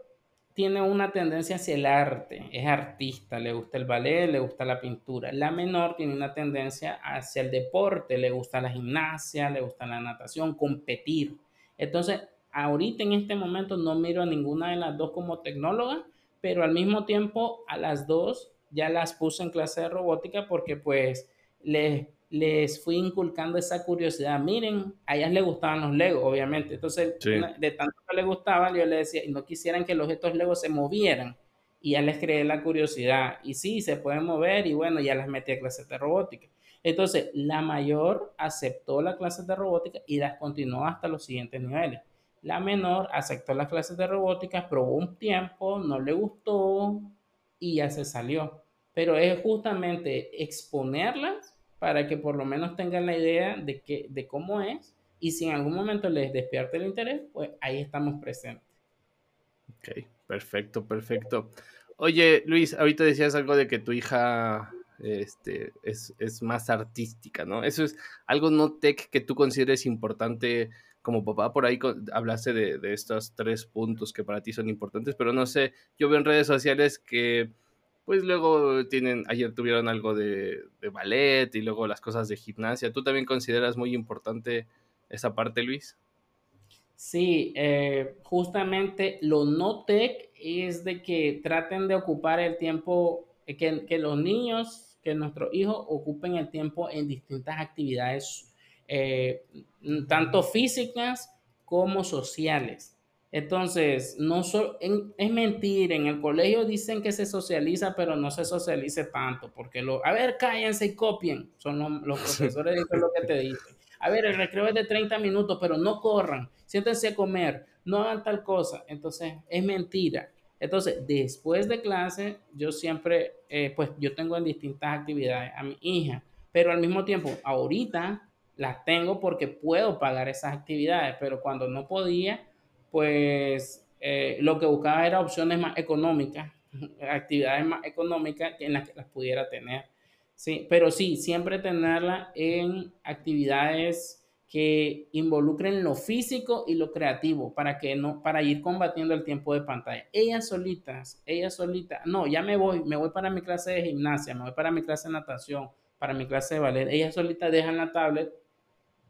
tiene una tendencia hacia el arte, es artista, le gusta el ballet, le gusta la pintura. La menor tiene una tendencia hacia el deporte, le gusta la gimnasia, le gusta la natación, competir. Entonces, ahorita en este momento no miro a ninguna de las dos como tecnóloga, pero al mismo tiempo a las dos ya las puse en clase de robótica porque pues les, les fui inculcando esa curiosidad. Miren, a ellas les gustaban los Legos, obviamente. Entonces, de tanto que les gustaban, yo les decía, y no quisieran que los objetos Legos se movieran. Y ya les creé la curiosidad. Y sí, se pueden mover y bueno, ya las metí a clases de robótica. Entonces, la mayor aceptó la clase de robótica y las continuó hasta los siguientes niveles. La menor aceptó las clases de robótica, probó un tiempo, no le gustó y ya se salió pero es justamente exponerlas para que por lo menos tengan la idea de, que, de cómo es y si en algún momento les despierte el interés, pues ahí estamos presentes. Ok, perfecto, perfecto. Oye, Luis, ahorita decías algo de que tu hija este, es, es, más artística, ¿no? Eso es algo no tech que tú consideres importante como papá. Por ahí hablaste de, de estos tres puntos que para ti son importantes, pero no sé, yo veo en redes sociales que pues luego tienen, ayer tuvieron algo de, ballet y luego las cosas de gimnasia. ¿Tú también consideras muy importante esa parte, Luis? Sí, eh, justamente lo no tech es de que traten de ocupar el tiempo, eh, que, los niños, que nuestros hijos ocupen el tiempo en distintas actividades, eh, tanto físicas como sociales. Entonces, no es mentir, en el colegio dicen que se socializa, pero no se socialice tanto, porque lo, a ver, cállense y copien, son los, profesores dicen lo que te dicen. A ver, el recreo es de 30 minutos, pero no corran, siéntense a comer, no hagan tal cosa. Entonces, es mentira. Entonces, después de clase, yo siempre, eh, pues yo tengo en distintas actividades a mi hija, pero al mismo tiempo, ahorita las tengo porque puedo pagar esas actividades, pero cuando no podía, pues eh, lo que buscaba era opciones más económicas, actividades más económicas en las que las pudiera tener. Sí, pero sí, siempre tenerla en actividades que involucren lo físico y lo creativo para que no para ir combatiendo el tiempo de pantalla. Ellas solitas, ellas solitas, no, ya me voy, me voy para mi clase de gimnasia, me voy para mi clase de natación, para mi clase de ballet. Ellas solitas dejan la tablet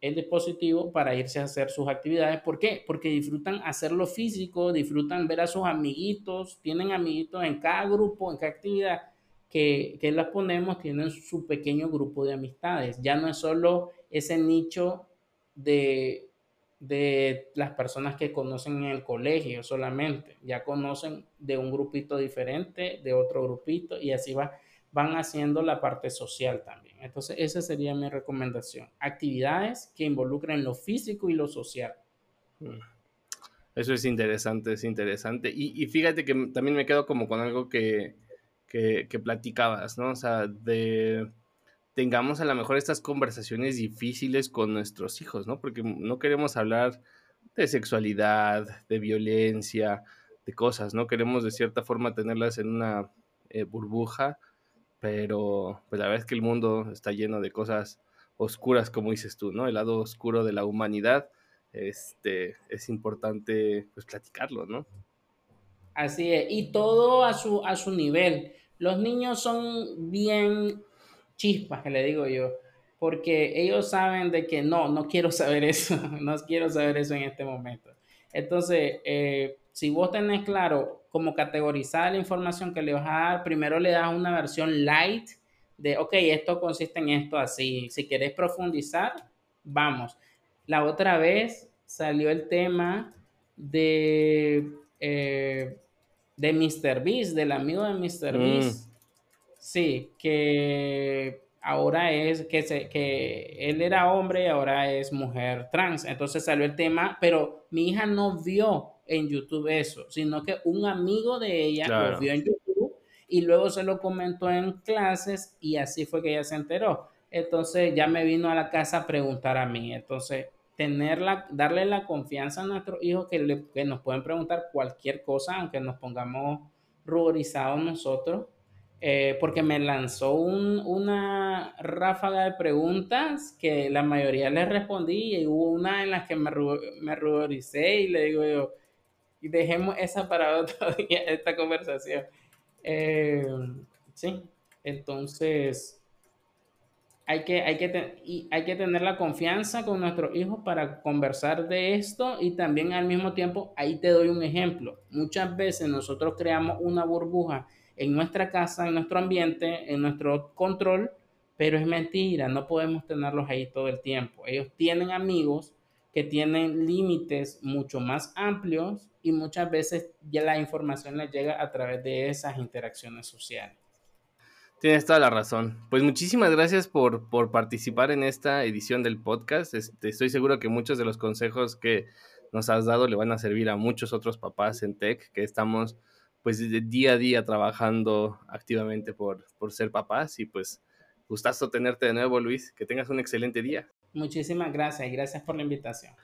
el dispositivo para irse a hacer sus actividades. ¿Por qué? Porque disfrutan hacerlo físico, disfrutan ver a sus amiguitos, tienen amiguitos en cada grupo, en cada actividad que, que las ponemos, tienen su pequeño grupo de amistades. Ya no es solo ese nicho de, de las personas que conocen en el colegio solamente, ya conocen de un grupito diferente, de otro grupito, y así va, van haciendo la parte social también. Entonces, esa sería mi recomendación. Actividades que involucren lo físico y lo social. Mm. Eso es interesante, es interesante. Y, fíjate que también me quedo como con algo que, que, que platicabas, ¿no? O sea, de tengamos a lo mejor estas conversaciones difíciles con nuestros hijos, ¿no? Porque no queremos hablar de sexualidad, de violencia, de cosas, ¿no? Queremos de cierta forma tenerlas en una eh, burbuja, pero pues la verdad es que el mundo está lleno de cosas oscuras, como dices tú, ¿no? El lado oscuro de la humanidad, este, es importante pues platicarlo, ¿no? Así es, y todo a su, a su nivel. Los niños son bien chispas que le digo yo, porque ellos saben de que no, no quiero saber eso, no quiero saber eso en este momento. Entonces, eh, si vos tenés claro cómo categorizar la información que le vas a dar, primero le das una versión light de, ok, esto consiste en esto así. Si querés profundizar, vamos. La otra vez salió el tema de, eh, de Mr. Beast, del amigo de Mr. Mm. Beast. Sí, que ahora es que, se, que él era hombre y ahora es mujer trans. Entonces salió el tema, pero mi hija no vio en YouTube eso, sino que un amigo de ella lo vio en YouTube y luego se lo comentó en clases y así fue que ella se enteró. Entonces ya me vino a la casa a preguntar a mí. Entonces, tenerla, darle la confianza a nuestros hijos que, que nos pueden preguntar cualquier cosa, aunque nos pongamos ruborizados nosotros eh, porque me lanzó una ráfaga de preguntas que la mayoría le respondí y hubo una en la que me, me ruboricé y le digo yo, y dejemos esa para otro día, esta conversación. Eh, sí, entonces hay que, hay, que y hay que tener la confianza con nuestros hijos para conversar de esto y también al mismo tiempo, ahí te doy un ejemplo. Muchas veces nosotros creamos una burbuja en nuestra casa, en nuestro ambiente, en nuestro control, pero es mentira, no podemos tenerlos ahí todo el tiempo. Ellos tienen amigos que tienen límites mucho más amplios y muchas veces ya la información les llega a través de esas interacciones sociales. Tienes toda la razón. Pues muchísimas gracias por, por participar en esta edición del podcast. Este, estoy seguro que muchos de los consejos que nos has dado le van a servir a muchos otros papás en tech que estamos pues día a día trabajando activamente por, por ser papás y pues gustazo tenerte de nuevo, Luis. Que tengas un excelente día. Muchísimas gracias y gracias por la invitación.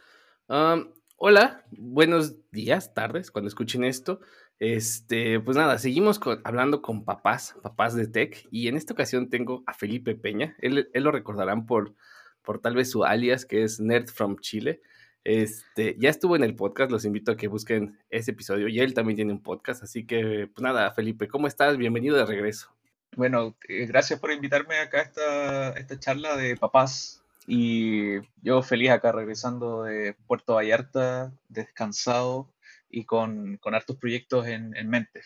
hola, buenos días, tardes, cuando escuchen esto. Este, pues nada, seguimos hablando con papás, papás de tech, y en esta ocasión tengo a Felipe Peña. Él, él lo recordarán por, por tal vez su alias, que es Nerd from Chile. Este, ya estuvo en el podcast, los invito a que busquen ese episodio y él también tiene un podcast, así que pues nada, Felipe, ¿cómo estás? Bienvenido de regreso. Bueno, eh, gracias por invitarme acá a esta, esta charla de papás y yo feliz acá regresando de Puerto Vallarta, descansado y con, con hartos proyectos en, en mente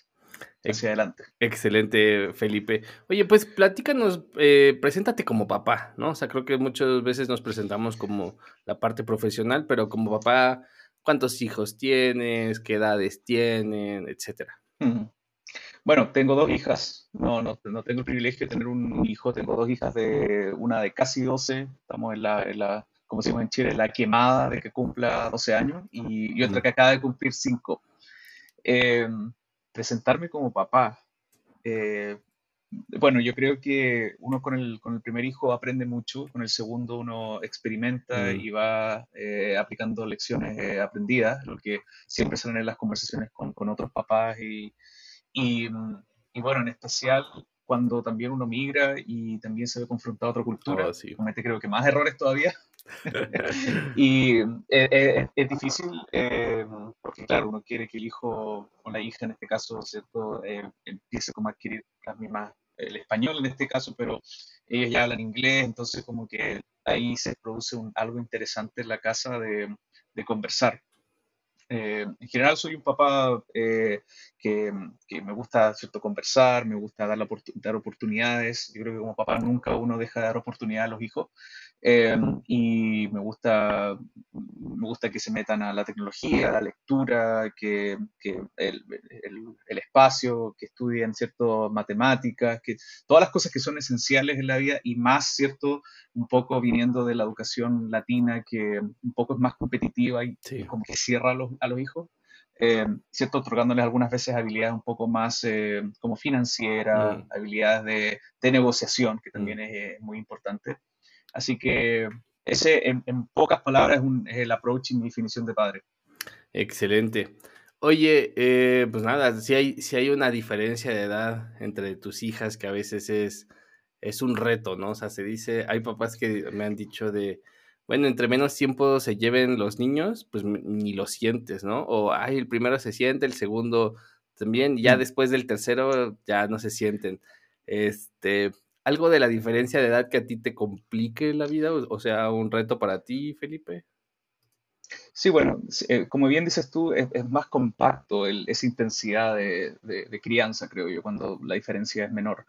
hacia adelante. Excelente, Felipe. Oye, pues platícanos, eh, preséntate como papá, ¿no? O sea, creo que muchas veces nos presentamos como la parte profesional, pero como papá, ¿cuántos hijos tienes? ¿Qué edades tienen? Etcétera. Bueno, tengo dos hijas. No, no, no, tengo el privilegio de tener un hijo. Tengo dos hijas de una de casi 12. Estamos en la, en la como decimos en Chile, la quemada de que cumpla 12 años y, y otra que acaba de cumplir 5. Eh, presentarme como papá. Eh, bueno, yo creo que uno con el, con el, primer hijo aprende mucho, con el segundo uno experimenta mm. y va eh, aplicando lecciones aprendidas, lo que siempre salen en las conversaciones con, con otros papás y, y, y, bueno, en especial cuando también uno migra y también se ve confrontado a otra cultura, oh, comete creo que más errores todavía. y eh, eh, es difícil eh, porque, claro, uno quiere que el hijo o la hija, en este caso, ¿cierto? empiece como a adquirir las mismas, el español en este caso, pero ellos ya hablan inglés, entonces como que ahí se produce un, algo interesante en la casa de, de conversar. Eh, en general soy un papá eh, que, me gusta ¿cierto? conversar, me gusta dar, la, dar oportunidades. Yo creo que como papá nunca uno deja de dar oportunidades a los hijos. Eh, y me gusta, me gusta que se metan a la tecnología, a la lectura, que, que el, el, espacio, que estudien cierto matemáticas, que todas las cosas que son esenciales en la vida y más, ¿cierto? Un poco viniendo de la educación latina que un poco es más competitiva y como que cierra a los, a los hijos. Eh, ¿cierto? Otorgándoles algunas veces habilidades un poco más eh, como financieras, mm. habilidades de, de, negociación, que también mm. es muy importante. Así que ese, en, pocas palabras, es, un, el approach y mi definición de padre. Excelente. Oye, eh, pues nada, si hay, si hay una diferencia de edad entre tus hijas que a veces es, es un reto, ¿no? O sea, se dice, hay papás que me han dicho de, bueno, entre menos tiempo se lleven los niños, pues ni lo sientes, ¿no? O, ay, el primero se siente, el segundo también, ya mm. después del tercero ya no se sienten. Este, algo de la diferencia de edad que a ti te complique la vida, o sea, un reto para ti, Felipe. Sí, bueno, eh, como bien dices tú, es, más compacto esa intensidad de, crianza, creo yo, cuando la diferencia es menor.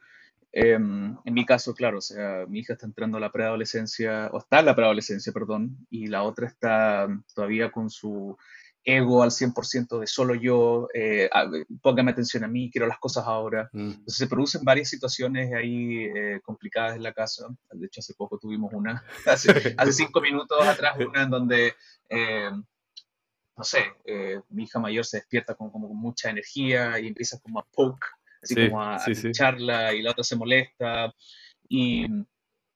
Em, en mi caso, claro, o sea, mi hija está entrando a la preadolescencia, o está en la preadolescencia, perdón, y la otra está todavía con su ego al 100% de solo yo, eh, póngame atención a mí, quiero las cosas ahora. Mm. Entonces se producen varias situaciones ahí eh, complicadas en la casa. De hecho, hace poco tuvimos una, hace, cinco minutos atrás, una en donde, eh, no sé, mi hija mayor se despierta con, como con mucha energía y empieza como a poke, así como a, charla y la otra se molesta. Y,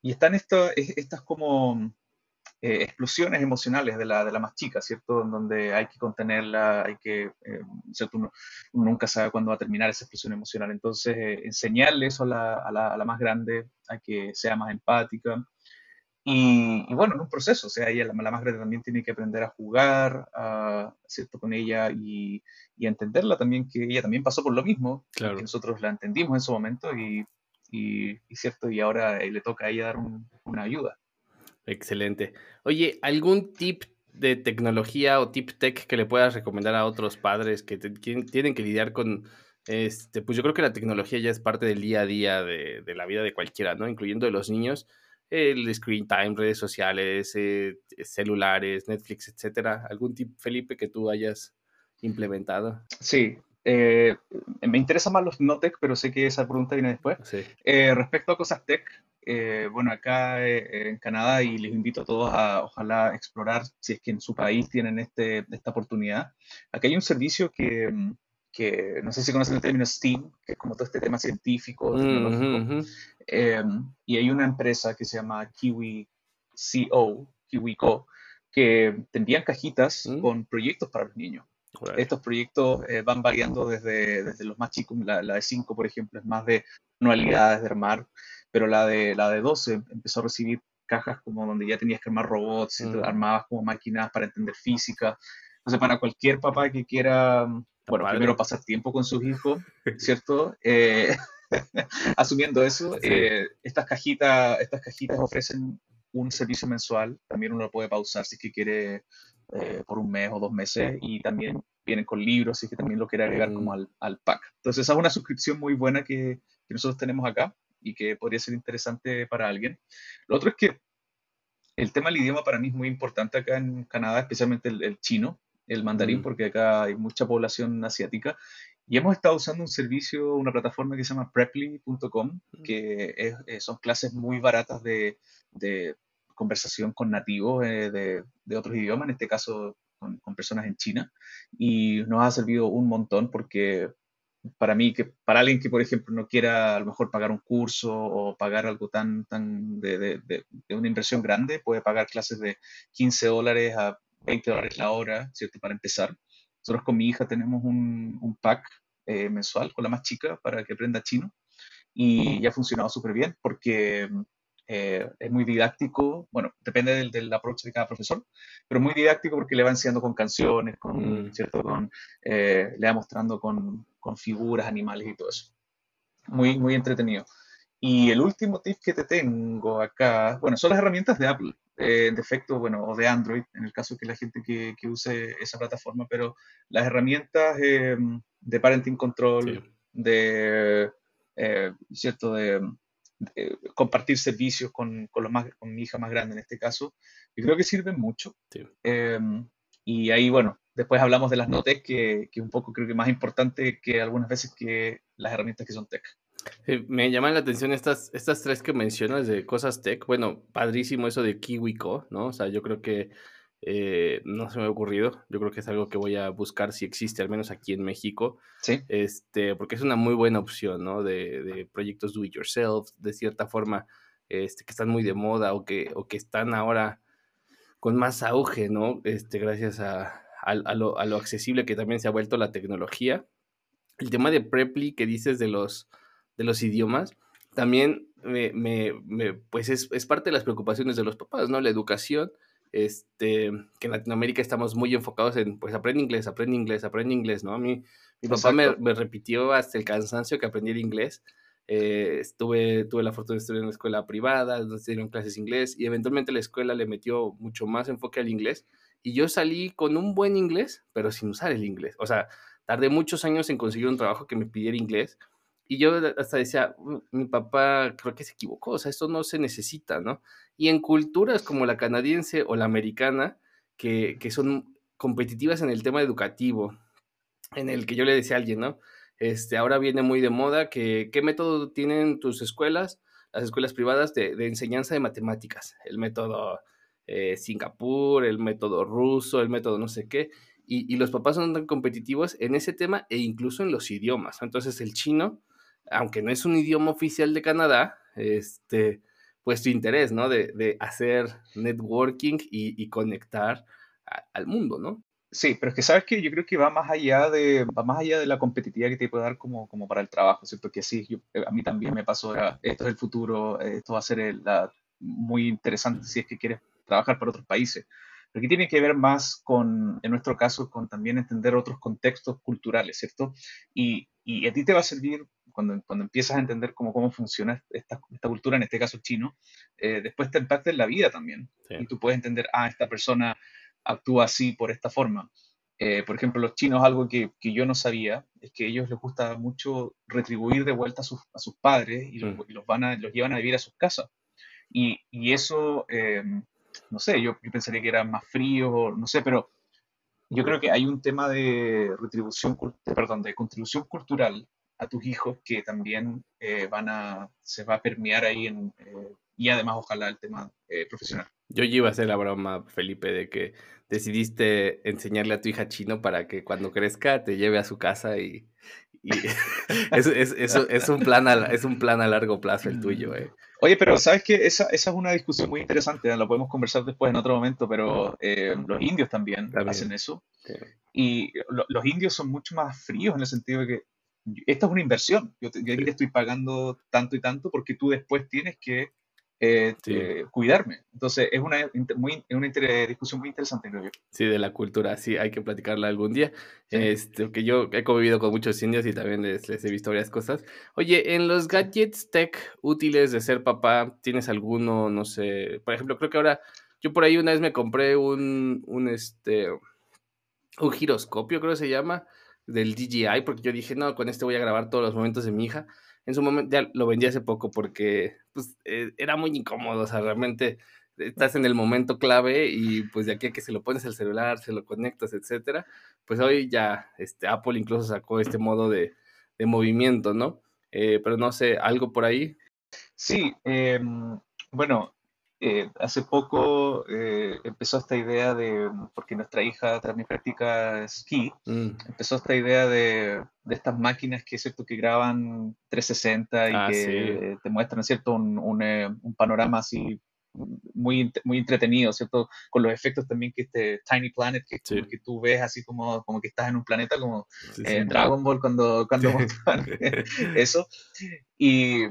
y están estas, estas como eh, explosiones emocionales de la, de la más chica, ¿cierto? En donde hay que contenerla, hay que, eh, ¿cierto? Uno, nunca sabe cuándo va a terminar esa explosión emocional. Entonces, eh, enseñarle eso a la, a, la, a la, más grande, a que sea más empática. Y, y bueno, en un proceso, o sea, ella, la, la, más grande también tiene que aprender a jugar, a, ¿cierto? Con ella y, y entenderla también, que ella también pasó por lo mismo, claro. que nosotros la entendimos en su momento y, y, ¿cierto? Y ahora le toca a ella dar un, una ayuda. Excelente. Oye, ¿algún tip de tecnología o tip tech que le puedas recomendar a otros padres que tienen que lidiar con, este, pues yo creo que la tecnología ya es parte del día a día de, la vida de cualquiera, ¿no? Incluyendo de los niños, el screen time, redes sociales, eh, celulares, Netflix, etcétera. ¿Algún tip, Felipe, que tú hayas implementado? Sí, eh, me interesan más los no tech, pero sé que esa pregunta viene después. Sí. Eh, respecto a cosas tech, eh, bueno, acá eh, en Canadá y les invito a todos a ojalá explorar si es que en su país tienen este, esta oportunidad. Aquí hay un servicio que, que, no sé si conocen el término STEAM, que es como todo este tema científico, tecnológico. Eh, y hay una empresa que se llama Kiwi CO, KiwiCo, que te envían cajitas mm. con proyectos para los niños. Estos proyectos van variando desde, desde los más chicos, la, la de 5, por ejemplo, es más de manualidades de armar pero la de, la de 12 empezó a recibir cajas como donde ya tenías que armar robots, y mm. armabas como máquinas para entender física. Entonces, para cualquier papá que quiera, bueno, primero pasar tiempo con sus hijos, ¿cierto? Eh, asumiendo eso, eh, estas, cajitas, estas cajitas ofrecen un servicio mensual, también uno lo puede pausar si es que quiere eh, por un mes o dos meses, y también vienen con libros, si es que también lo quiere agregar como mm. al, al pack. Entonces, esa es una suscripción muy buena que, que nosotros tenemos acá y que podría ser interesante para alguien. Lo otro es que el tema del idioma para mí es muy importante acá en Canadá, especialmente el, chino, el mandarín, porque acá hay mucha población asiática. Y hemos estado usando un servicio, una plataforma que se llama preply.com, que es, son clases muy baratas de, de conversación con nativos eh, de, de, otros idiomas, en este caso con, con, personas en China. Y nos ha servido un montón porque para mí, que para alguien que, por ejemplo, no quiera a lo mejor pagar un curso o pagar algo tan, tan de, de, de, una inversión grande, puede pagar clases de 15 dólares a 20 dólares la hora, ¿cierto? Para empezar. Nosotros con mi hija tenemos un, un pack eh, mensual con la más chica para que aprenda chino y ya ha funcionado súper bien porque eh, es muy didáctico, bueno, depende del, del, approach de cada profesor, pero muy didáctico porque le va enseñando con canciones, con, mm. ¿cierto? Con, eh, le va mostrando con, con, figuras, animales y todo eso. Muy, muy entretenido. Y el último tip que te tengo acá, bueno, son las herramientas de Apple, eh, de efecto, bueno, o de Android, en el caso que la gente que, que use esa plataforma, pero las herramientas de parenting control, de, ¿cierto? De, eh, compartir servicios con, con, más, con mi hija más grande en este caso, y creo que sirven mucho. Em, y ahí, bueno, después hablamos de las no tech, que, que un poco creo que más importante que algunas veces que las herramientas que son tech. me llaman la atención estas, estas tres que mencionas de cosas tech. Bueno, padrísimo eso de KiwiCo, ¿no? O sea, yo creo que eh, no se me ha ocurrido. Yo creo que es algo que voy a buscar si existe, al menos aquí en México. Sí. Este, porque es una muy buena opción, ¿no? De, de proyectos do it yourself, de cierta forma, este, que están muy de moda o que, o que están ahora con más auge, ¿no? Este, gracias a, a, lo, a lo accesible que también se ha vuelto la tecnología. El tema de Preply que dices de los, de los idiomas, también me, me, me pues es, es parte de las preocupaciones de los papás, ¿no? La educación este, que en Latinoamérica estamos muy enfocados en, pues, aprende inglés, aprende inglés, aprende inglés, ¿no? A mí, mi papá me, me, repitió hasta el cansancio que aprendiera inglés. Eh, estuve, tuve la fortuna de estudiar en una escuela privada, donde se dieron clases de inglés, y eventualmente la escuela le metió mucho más enfoque al inglés, y yo salí con un buen inglés, pero sin usar el inglés. O sea, tardé muchos años en conseguir un trabajo que me pidiera inglés, y yo hasta decía, mm, mi papá creo que se equivocó, o sea, esto no se necesita, ¿no? Y en culturas como la canadiense o la americana, que, que son competitivas en el tema educativo, en el que yo le decía a alguien, ¿no? Este, ahora viene muy de moda que qué método tienen tus escuelas, las escuelas privadas de, de enseñanza de matemáticas, el método eh, Singapur, el método ruso, el método no sé qué, y, y, los papás son tan competitivos en ese tema e incluso en los idiomas. Entonces el chino aunque no es un idioma oficial de Canadá, este, pues tu interés, ¿no? De, de hacer networking y, y conectar al mundo, ¿no? Sí, pero es que sabes que yo creo que va más allá de, va más allá de la competitividad que te puede dar como, como para el trabajo, ¿cierto? Que sí, yo, a mí también me pasó, esto es el futuro, esto va a ser la, muy interesante si es que quieres trabajar para otros países. Pero aquí tiene que ver más con, en nuestro caso, con también entender otros contextos culturales, ¿cierto? Y, y a ti te va a servir cuando, cuando empiezas a entender cómo, cómo funciona esta, esta cultura, en este caso chino, eh, después te impacta en la vida también. Y tú puedes entender, ah, esta persona actúa así por esta forma. Eh, por ejemplo, los chinos, algo que, que, yo no sabía, es que a ellos les gusta mucho retribuir de vuelta a sus, a sus padres y, los, mm. los, van a, los llevan a vivir a sus casas. Y, y eso, eh, no sé, yo, yo, pensaría que era más frío, no sé, pero yo creo que hay un tema de retribución, perdón, de contribución cultural a tus hijos que también eh, van a, se va a permear ahí en, eh, y además ojalá el tema eh, profesional. Yo iba a hacer la broma, Felipe, de que decidiste enseñarle a tu hija chino para que cuando crezca te lleve a su casa y, y es, un plan a, es un plan a largo plazo el tuyo. Eh. Oye, pero sabes que esa, esa, es una discusión muy interesante, la podemos conversar después en otro momento, pero los indios también, hacen eso. Sí. Y lo, los indios son mucho más fríos en el sentido de que esta es una inversión. Yo, te, yo te estoy pagando tanto y tanto porque tú después tienes que eh, sí. eh, cuidarme. Entonces, es una, muy, una discusión muy interesante, creo yo. Sí, de la cultura, sí, hay que platicarla algún día. Sí. Este, que yo he convivido con muchos indios y también les, les, he visto varias cosas. Oye, en los gadgets tech útiles de ser papá, ¿tienes alguno, no sé? Por ejemplo, creo que ahora, yo por ahí una vez me compré un, un este, un giroscopio, creo que se llama del DJI, porque yo dije, no, con este voy a grabar todos los momentos de mi hija. En su momento ya lo vendí hace poco porque pues, eh, era muy incómodo, o sea, realmente estás en el momento clave y pues de aquí a que se lo pones al celular, se lo conectas, etcétera, pues hoy ya este, Apple incluso sacó este modo de, de movimiento, ¿no? Eh, pero no sé, ¿algo por ahí? Sí, eh, bueno, eh, hace poco eh, empezó esta idea de, porque nuestra hija también practica esquí, mm. empezó esta idea de, de, estas máquinas que, ¿cierto? que graban 360 y ah, que sí. te muestran ¿cierto? Un, un, eh, un, panorama así muy, muy entretenido, ¿cierto? Con los efectos también que este Tiny Planet, que, sí. que tú ves así como, como que estás en un planeta como sí, en Dragon Ball cuando, cuando eso. Y,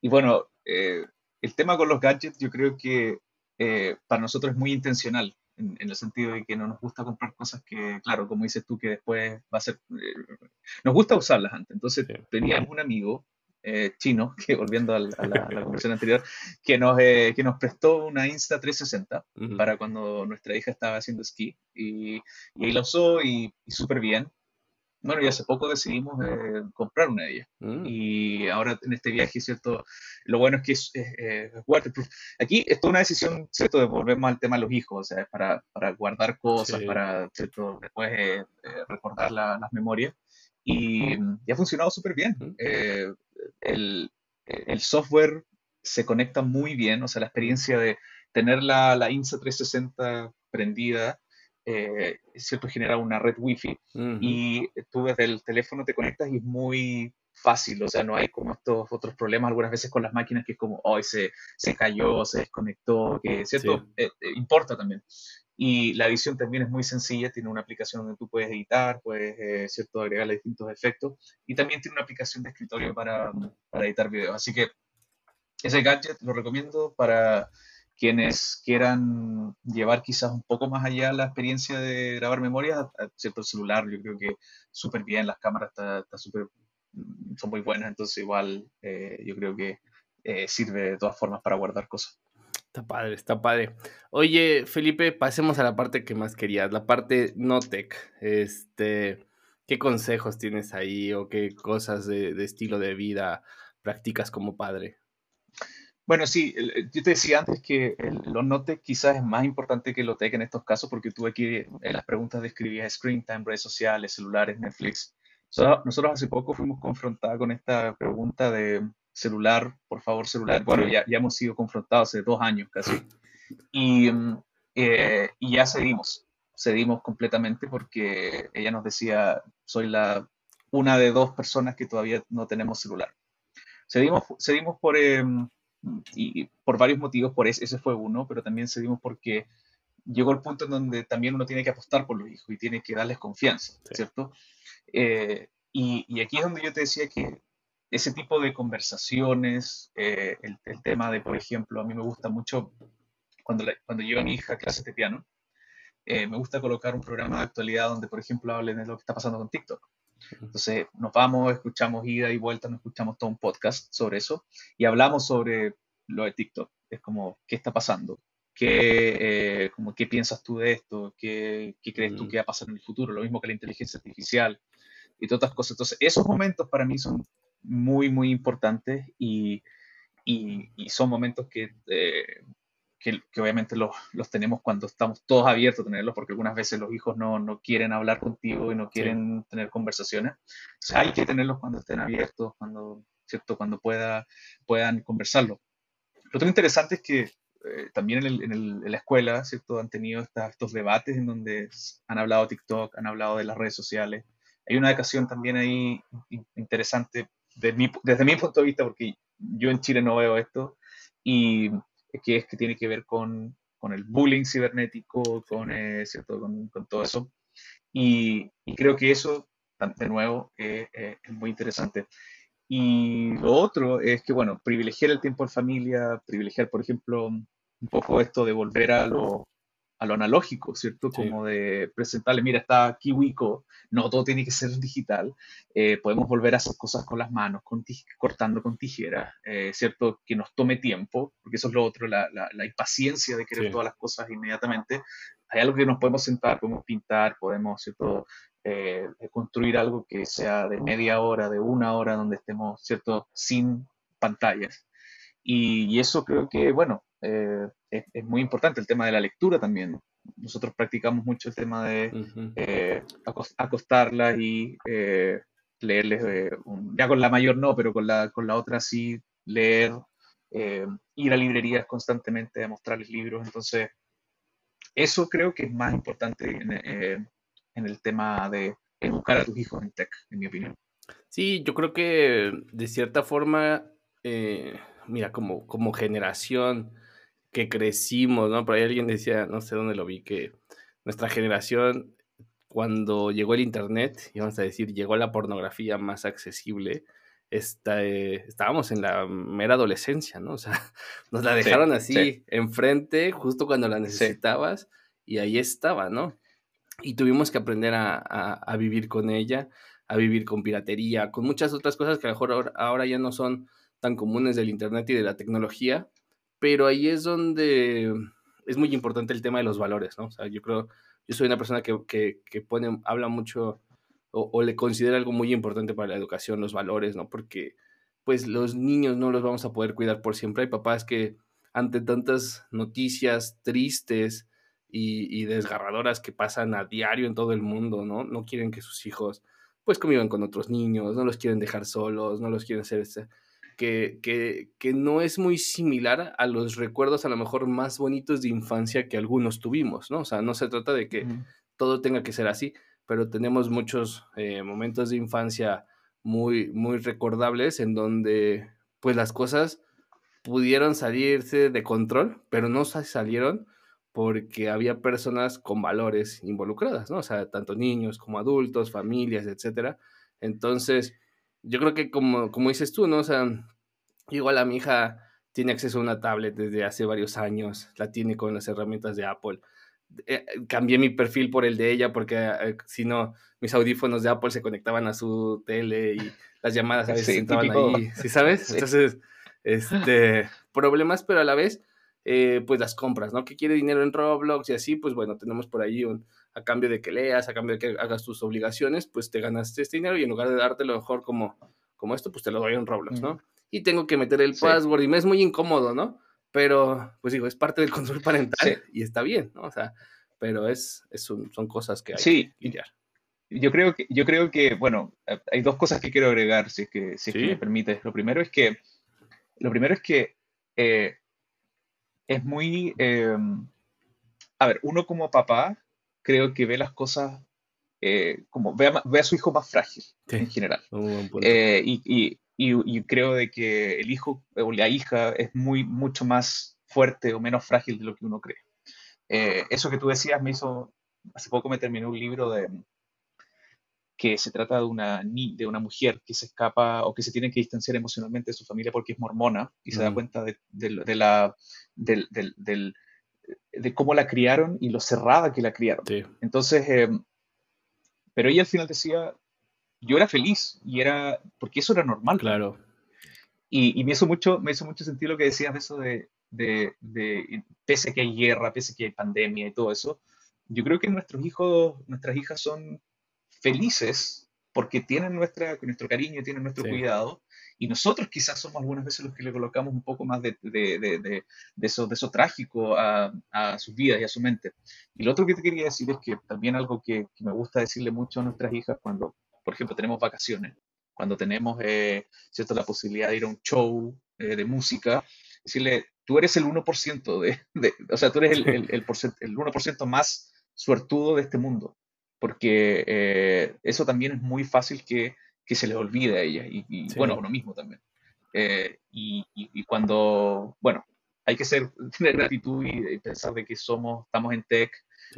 y bueno, eh, el tema con los gadgets yo creo que eh, para nosotros es muy intencional, en, el sentido de que no nos gusta comprar cosas que, claro, como dices tú, que después va a ser... Eh, nos gusta usarlas antes. Entonces teníamos un amigo eh, chino, que volviendo a la, conversación anterior, que nos, que nos prestó una Insta 360 para cuando nuestra hija estaba haciendo esquí y, y ahí la usó y, y súper bien. Bueno, y hace poco decidimos eh, comprar una de ellas. Mm. Y ahora en este viaje, ¿cierto? Lo bueno es que es, es, waterproof. Aquí es toda una decisión, ¿cierto? De volver más al tema de los hijos, o sea, para, para guardar cosas, para, ¿cierto? Después eh, eh, recordar las memorias. Y, y, ha funcionado súper bien. el, el software se conecta muy bien, o sea, la experiencia de tener la, la INSA 360 prendida eh, ¿cierto? genera una red wifi y tú desde el teléfono te conectas y es muy fácil, o sea, no hay como estos otros problemas algunas veces con las máquinas que es como, hoy se, se cayó, se desconectó, que, ¿cierto? Eh, eh, importa también. Y la edición también es muy sencilla, tiene una aplicación donde tú puedes editar, puedes, ¿cierto?, agregarle distintos efectos y también tiene una aplicación de escritorio para, para editar videos. Así que ese gadget lo recomiendo para quienes quieran llevar quizás un poco más allá la experiencia de grabar memorias, cierto celular, yo creo que súper bien, las cámaras está, super, mm, son muy buenas, entonces igual eh, yo creo que eh, sirve de todas formas para guardar cosas. Está padre, está padre. Oye, Felipe, pasemos a la parte que más querías, la parte no tech. Este, ¿qué consejos tienes ahí o qué cosas de estilo de vida practicas como padre? Bueno, sí, yo te decía antes que lo note quizás es más importante que lo tech en estos casos porque tú aquí en las preguntas describías screen time, redes sociales, celulares, Netflix. nosotros hace poco fuimos confrontados con esta pregunta de celular, por favor, celular. Bueno, ya, ya hemos sido confrontados hace dos años casi. Y, eh, y ya cedimos, cedimos completamente porque ella nos decía, soy la una de dos personas que todavía no tenemos celular. Cedimos, cedimos por... Em, y por varios motivos, por ese, ese fue uno, pero también seguimos porque llegó el punto en donde también uno tiene que apostar por los hijos y tiene que darles confianza, ¿cierto? Eh, y, y, aquí es donde yo te decía que ese tipo de conversaciones, eh, el, el, tema de, por ejemplo, a mí me gusta mucho cuando, cuando llevo a mi hija a clases de piano, eh, me gusta colocar un programa de actualidad donde, por ejemplo, hablen de lo que está pasando con TikTok. Entonces nos vamos, escuchamos ida y vuelta, nos escuchamos todo un podcast sobre eso y hablamos sobre lo de TikTok. Es como, ¿qué está pasando? ¿Qué, eh, como, ¿qué piensas tú de esto? ¿Qué, ¿Qué, crees tú mm. que va a pasar en el futuro? Lo mismo que la inteligencia artificial y todas estas cosas. Entonces, esos momentos para mí son muy, muy importantes y, y, son momentos que eh, que, obviamente los, los, tenemos cuando estamos todos abiertos a tenerlos, porque algunas veces los hijos no, no quieren hablar contigo y no quieren tener conversaciones. hay que tenerlos cuando estén abiertos, cuando, ¿cierto? cuando pueda, puedan conversarlo. Lo otro interesante es que eh, también en, el, en, la escuela ¿cierto? han tenido estos debates en donde han hablado de TikTok, han hablado de las redes sociales. Hay una ocasión también ahí interesante desde mi, desde mi punto de vista, porque yo en Chile no veo esto, y que es que tiene que ver con, con el bullying cibernético, con, eh, ¿cierto? Con, con, todo eso. Y, y, creo que eso, de nuevo, eh, eh, es muy interesante. Y lo otro es que, bueno, privilegiar el tiempo en familia, privilegiar, por ejemplo, un poco esto de volver a lo, a lo analógico, ¿cierto? Como de presentarle, mira, está Kiwiko, no todo tiene que ser digital, eh, podemos volver a hacer cosas con las manos, con cortando con tijeras, eh, ¿cierto? Que nos tome tiempo, porque eso es lo otro, la, la, impaciencia de querer todas las cosas inmediatamente. Hay algo que nos podemos sentar, podemos pintar, podemos, ¿cierto? Eh, construir algo que sea de media hora, de una hora, donde estemos, ¿cierto? Sin pantallas. Y, y eso creo que, bueno, eh, es, muy importante el tema de la lectura también. Nosotros practicamos mucho el tema de eh, acostarla y eh, leerles, ya con la mayor no, pero con la, con la otra sí leer, ir a librerías constantemente a mostrarles libros. Entonces, eso creo que es más importante en, en el tema de educar a tus hijos en tech, en mi opinión. Sí, yo creo que de cierta forma, mira, como, como generación, que crecimos, ¿no? Por ahí alguien decía, no sé dónde lo vi, que nuestra generación, cuando llegó el Internet, y vamos a decir, llegó la pornografía más accesible, eh, estábamos en la mera adolescencia, ¿no? O sea, nos la dejaron así enfrente justo cuando la necesitabas y ahí estaba, ¿no? Y tuvimos que aprender a, vivir con ella, a vivir con piratería, con muchas otras cosas que a lo mejor ahora, ya no son tan comunes del Internet y de la tecnología, pero ahí es donde es muy importante el tema de los valores, ¿no? O sea, yo creo, yo soy una persona que, que, pone, habla mucho o, le considera algo muy importante para la educación, los valores, ¿no? Porque pues los niños no los vamos a poder cuidar por siempre. Hay papás que ante tantas noticias tristes y, desgarradoras que pasan a diario en todo el mundo, ¿no? No quieren que sus hijos pues convivan con otros niños, no los quieren dejar solos, no los quieren hacer... Este, que, que, que, no es muy similar a los recuerdos a lo mejor más bonitos de infancia que algunos tuvimos, ¿no? O sea, no se trata de que todo tenga que ser así, pero tenemos muchos eh, momentos de infancia muy, muy recordables en donde pues las cosas pudieron salirse de control, pero no salieron porque había personas con valores involucradas, ¿no? O sea, tanto niños como adultos, familias, etcétera. Entonces, yo creo que como, como dices tú, ¿no? O sea, igual a mi hija tiene acceso a una tablet desde hace varios años, la tiene con las herramientas de Apple. Eh, cambié mi perfil por el de ella porque eh, si no, mis audífonos de Apple se conectaban a su tele y las llamadas a veces estaban ahí, ¿sí sabes? Entonces, este, problemas, pero a la vez, eh, pues las compras, ¿no? Que quiere dinero en Roblox y así, pues bueno, tenemos por ahí un, a cambio de que leas, a cambio de que hagas tus obligaciones, pues te ganaste este dinero y en lugar de darte lo mejor como, como esto, pues te lo doy en Roblox, ¿no? Y tengo que meter el password y me es muy incómodo, ¿no? pero pues digo, es parte del control parental y está bien, ¿no? O sea, pero es, son, cosas que hay que lidiar. Yo creo que, yo creo que, bueno, hay dos cosas que quiero agregar, si es que, si me permites. Lo primero es que, lo primero es que eh, es muy, em, a ver, uno como papá creo que ve las cosas eh, como, ve a, ve a, su hijo más frágil en general. Eh, y, y, creo de que el hijo o la hija es muy, mucho más fuerte o menos frágil de lo que uno cree. Eh, eso que tú decías me hizo, hace poco me terminé un libro de que se trata de una, de una mujer que se escapa o que se tiene que distanciar emocionalmente de su familia porque es mormona y se da cuenta de, de, la, del, del, de cómo la criaron y lo cerrada que la criaron. Entonces, eh, pero ella al final decía, yo era feliz y era, porque eso era normal. Claro. Y, me, hizo mucho, me hizo mucho sentido lo que decías de eso de, de, de, pese a que hay guerra, pese a que hay pandemia y todo eso, yo creo que nuestros hijos, nuestras hijas son felices porque tienen nuestra, nuestro cariño, tienen nuestro cuidado, y nosotros quizás somos algunas veces los que le colocamos un poco más de, de, de, de eso, de eso trágico a, a, sus vidas y a su mente. Y lo otro que te quería decir es que también algo que, que me gusta decirle mucho a nuestras hijas cuando por ejemplo, tenemos vacaciones, cuando tenemos eh, ¿cierto? la posibilidad de ir a un show eh, de música, decirle, tú eres el 1% de, de o sea, tú eres el, el, el, 1% más suertudo de este mundo, porque eh, eso también es muy fácil que, que se le olvide a ella, y, bueno, a uno mismo también. y, y, cuando, bueno, hay que ser, tener gratitud y, pensar de que somos, estamos en tech,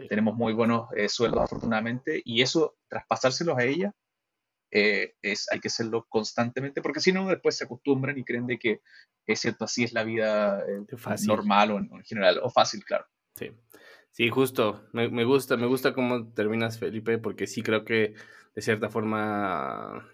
tenemos muy buenos sueldos afortunadamente, y eso, traspasárselos a ella, eh, es, hay que hacerlo constantemente, porque si no, después se acostumbran y creen de que es cierto, así es la vida eh, normal o en, general, o fácil, claro. Sí, sí justo, me, me, gusta, me gusta cómo terminas, Felipe, porque sí creo que de cierta forma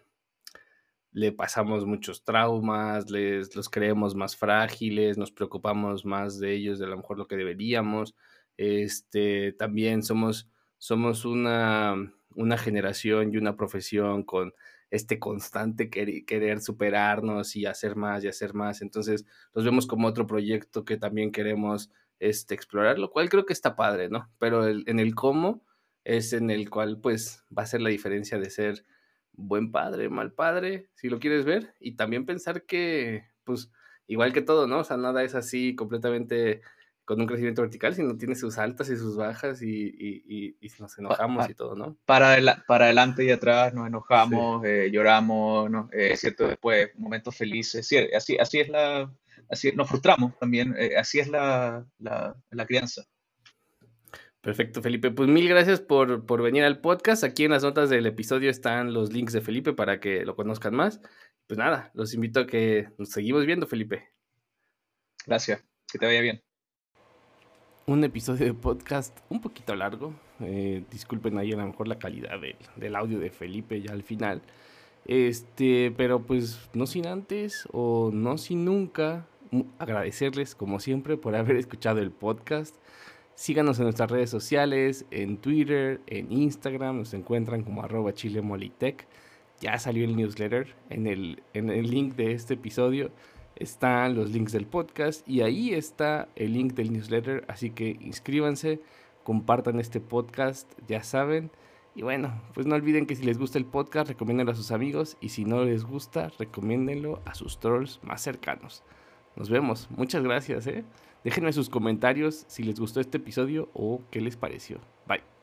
le pasamos muchos traumas, les los creemos más frágiles, nos preocupamos más de ellos de lo mejor lo que deberíamos. Este, también somos, somos una una generación y una profesión con este constante querer, superarnos y hacer más y hacer más. Entonces, los vemos como otro proyecto que también queremos este, explorar, lo cual creo que está padre, ¿no? Pero en el cómo es en el cual, pues, va a ser la diferencia de ser buen padre, mal padre, si lo quieres ver, y también pensar que, pues, igual que todo, ¿no? O sea, nada es así completamente con un crecimiento vertical, sino tiene sus altas y sus bajas y, y, y, nos enojamos y todo, ¿no? Para, para adelante y atrás nos enojamos, eh, lloramos, ¿no? Eh, cierto, después momentos felices, sí, así, así es la, así, nos frustramos también, eh, así es la, la, la, crianza. Perfecto, Felipe. Pues mil gracias por, por venir al podcast. Aquí en las notas del episodio están los links de Felipe para que lo conozcan más pues nada, los invito a que nos seguimos viendo, Felipe. Gracias, que te vaya bien. Un episodio de podcast un poquito largo. Eh, disculpen ahí a lo mejor la calidad del audio de Felipe ya al final. Este, pero pues no sin antes o no sin nunca agradecerles como siempre por haber escuchado el podcast. Síganos en nuestras redes sociales, en Twitter, en Instagram, nos encuentran como arroba chilemolitech. Ya salió el newsletter. En el, en el link de este episodio están los links del podcast y ahí está el link del newsletter. Así que inscríbanse, compartan este podcast, ya saben. Y bueno, pues no olviden que si les gusta el podcast, recomiéndenlo a sus amigos. Y si no les gusta, recomiéndenlo a sus trolls más cercanos. Nos vemos. Muchas gracias. ¿eh? Déjenme sus comentarios si les gustó este episodio o qué les pareció. Bye.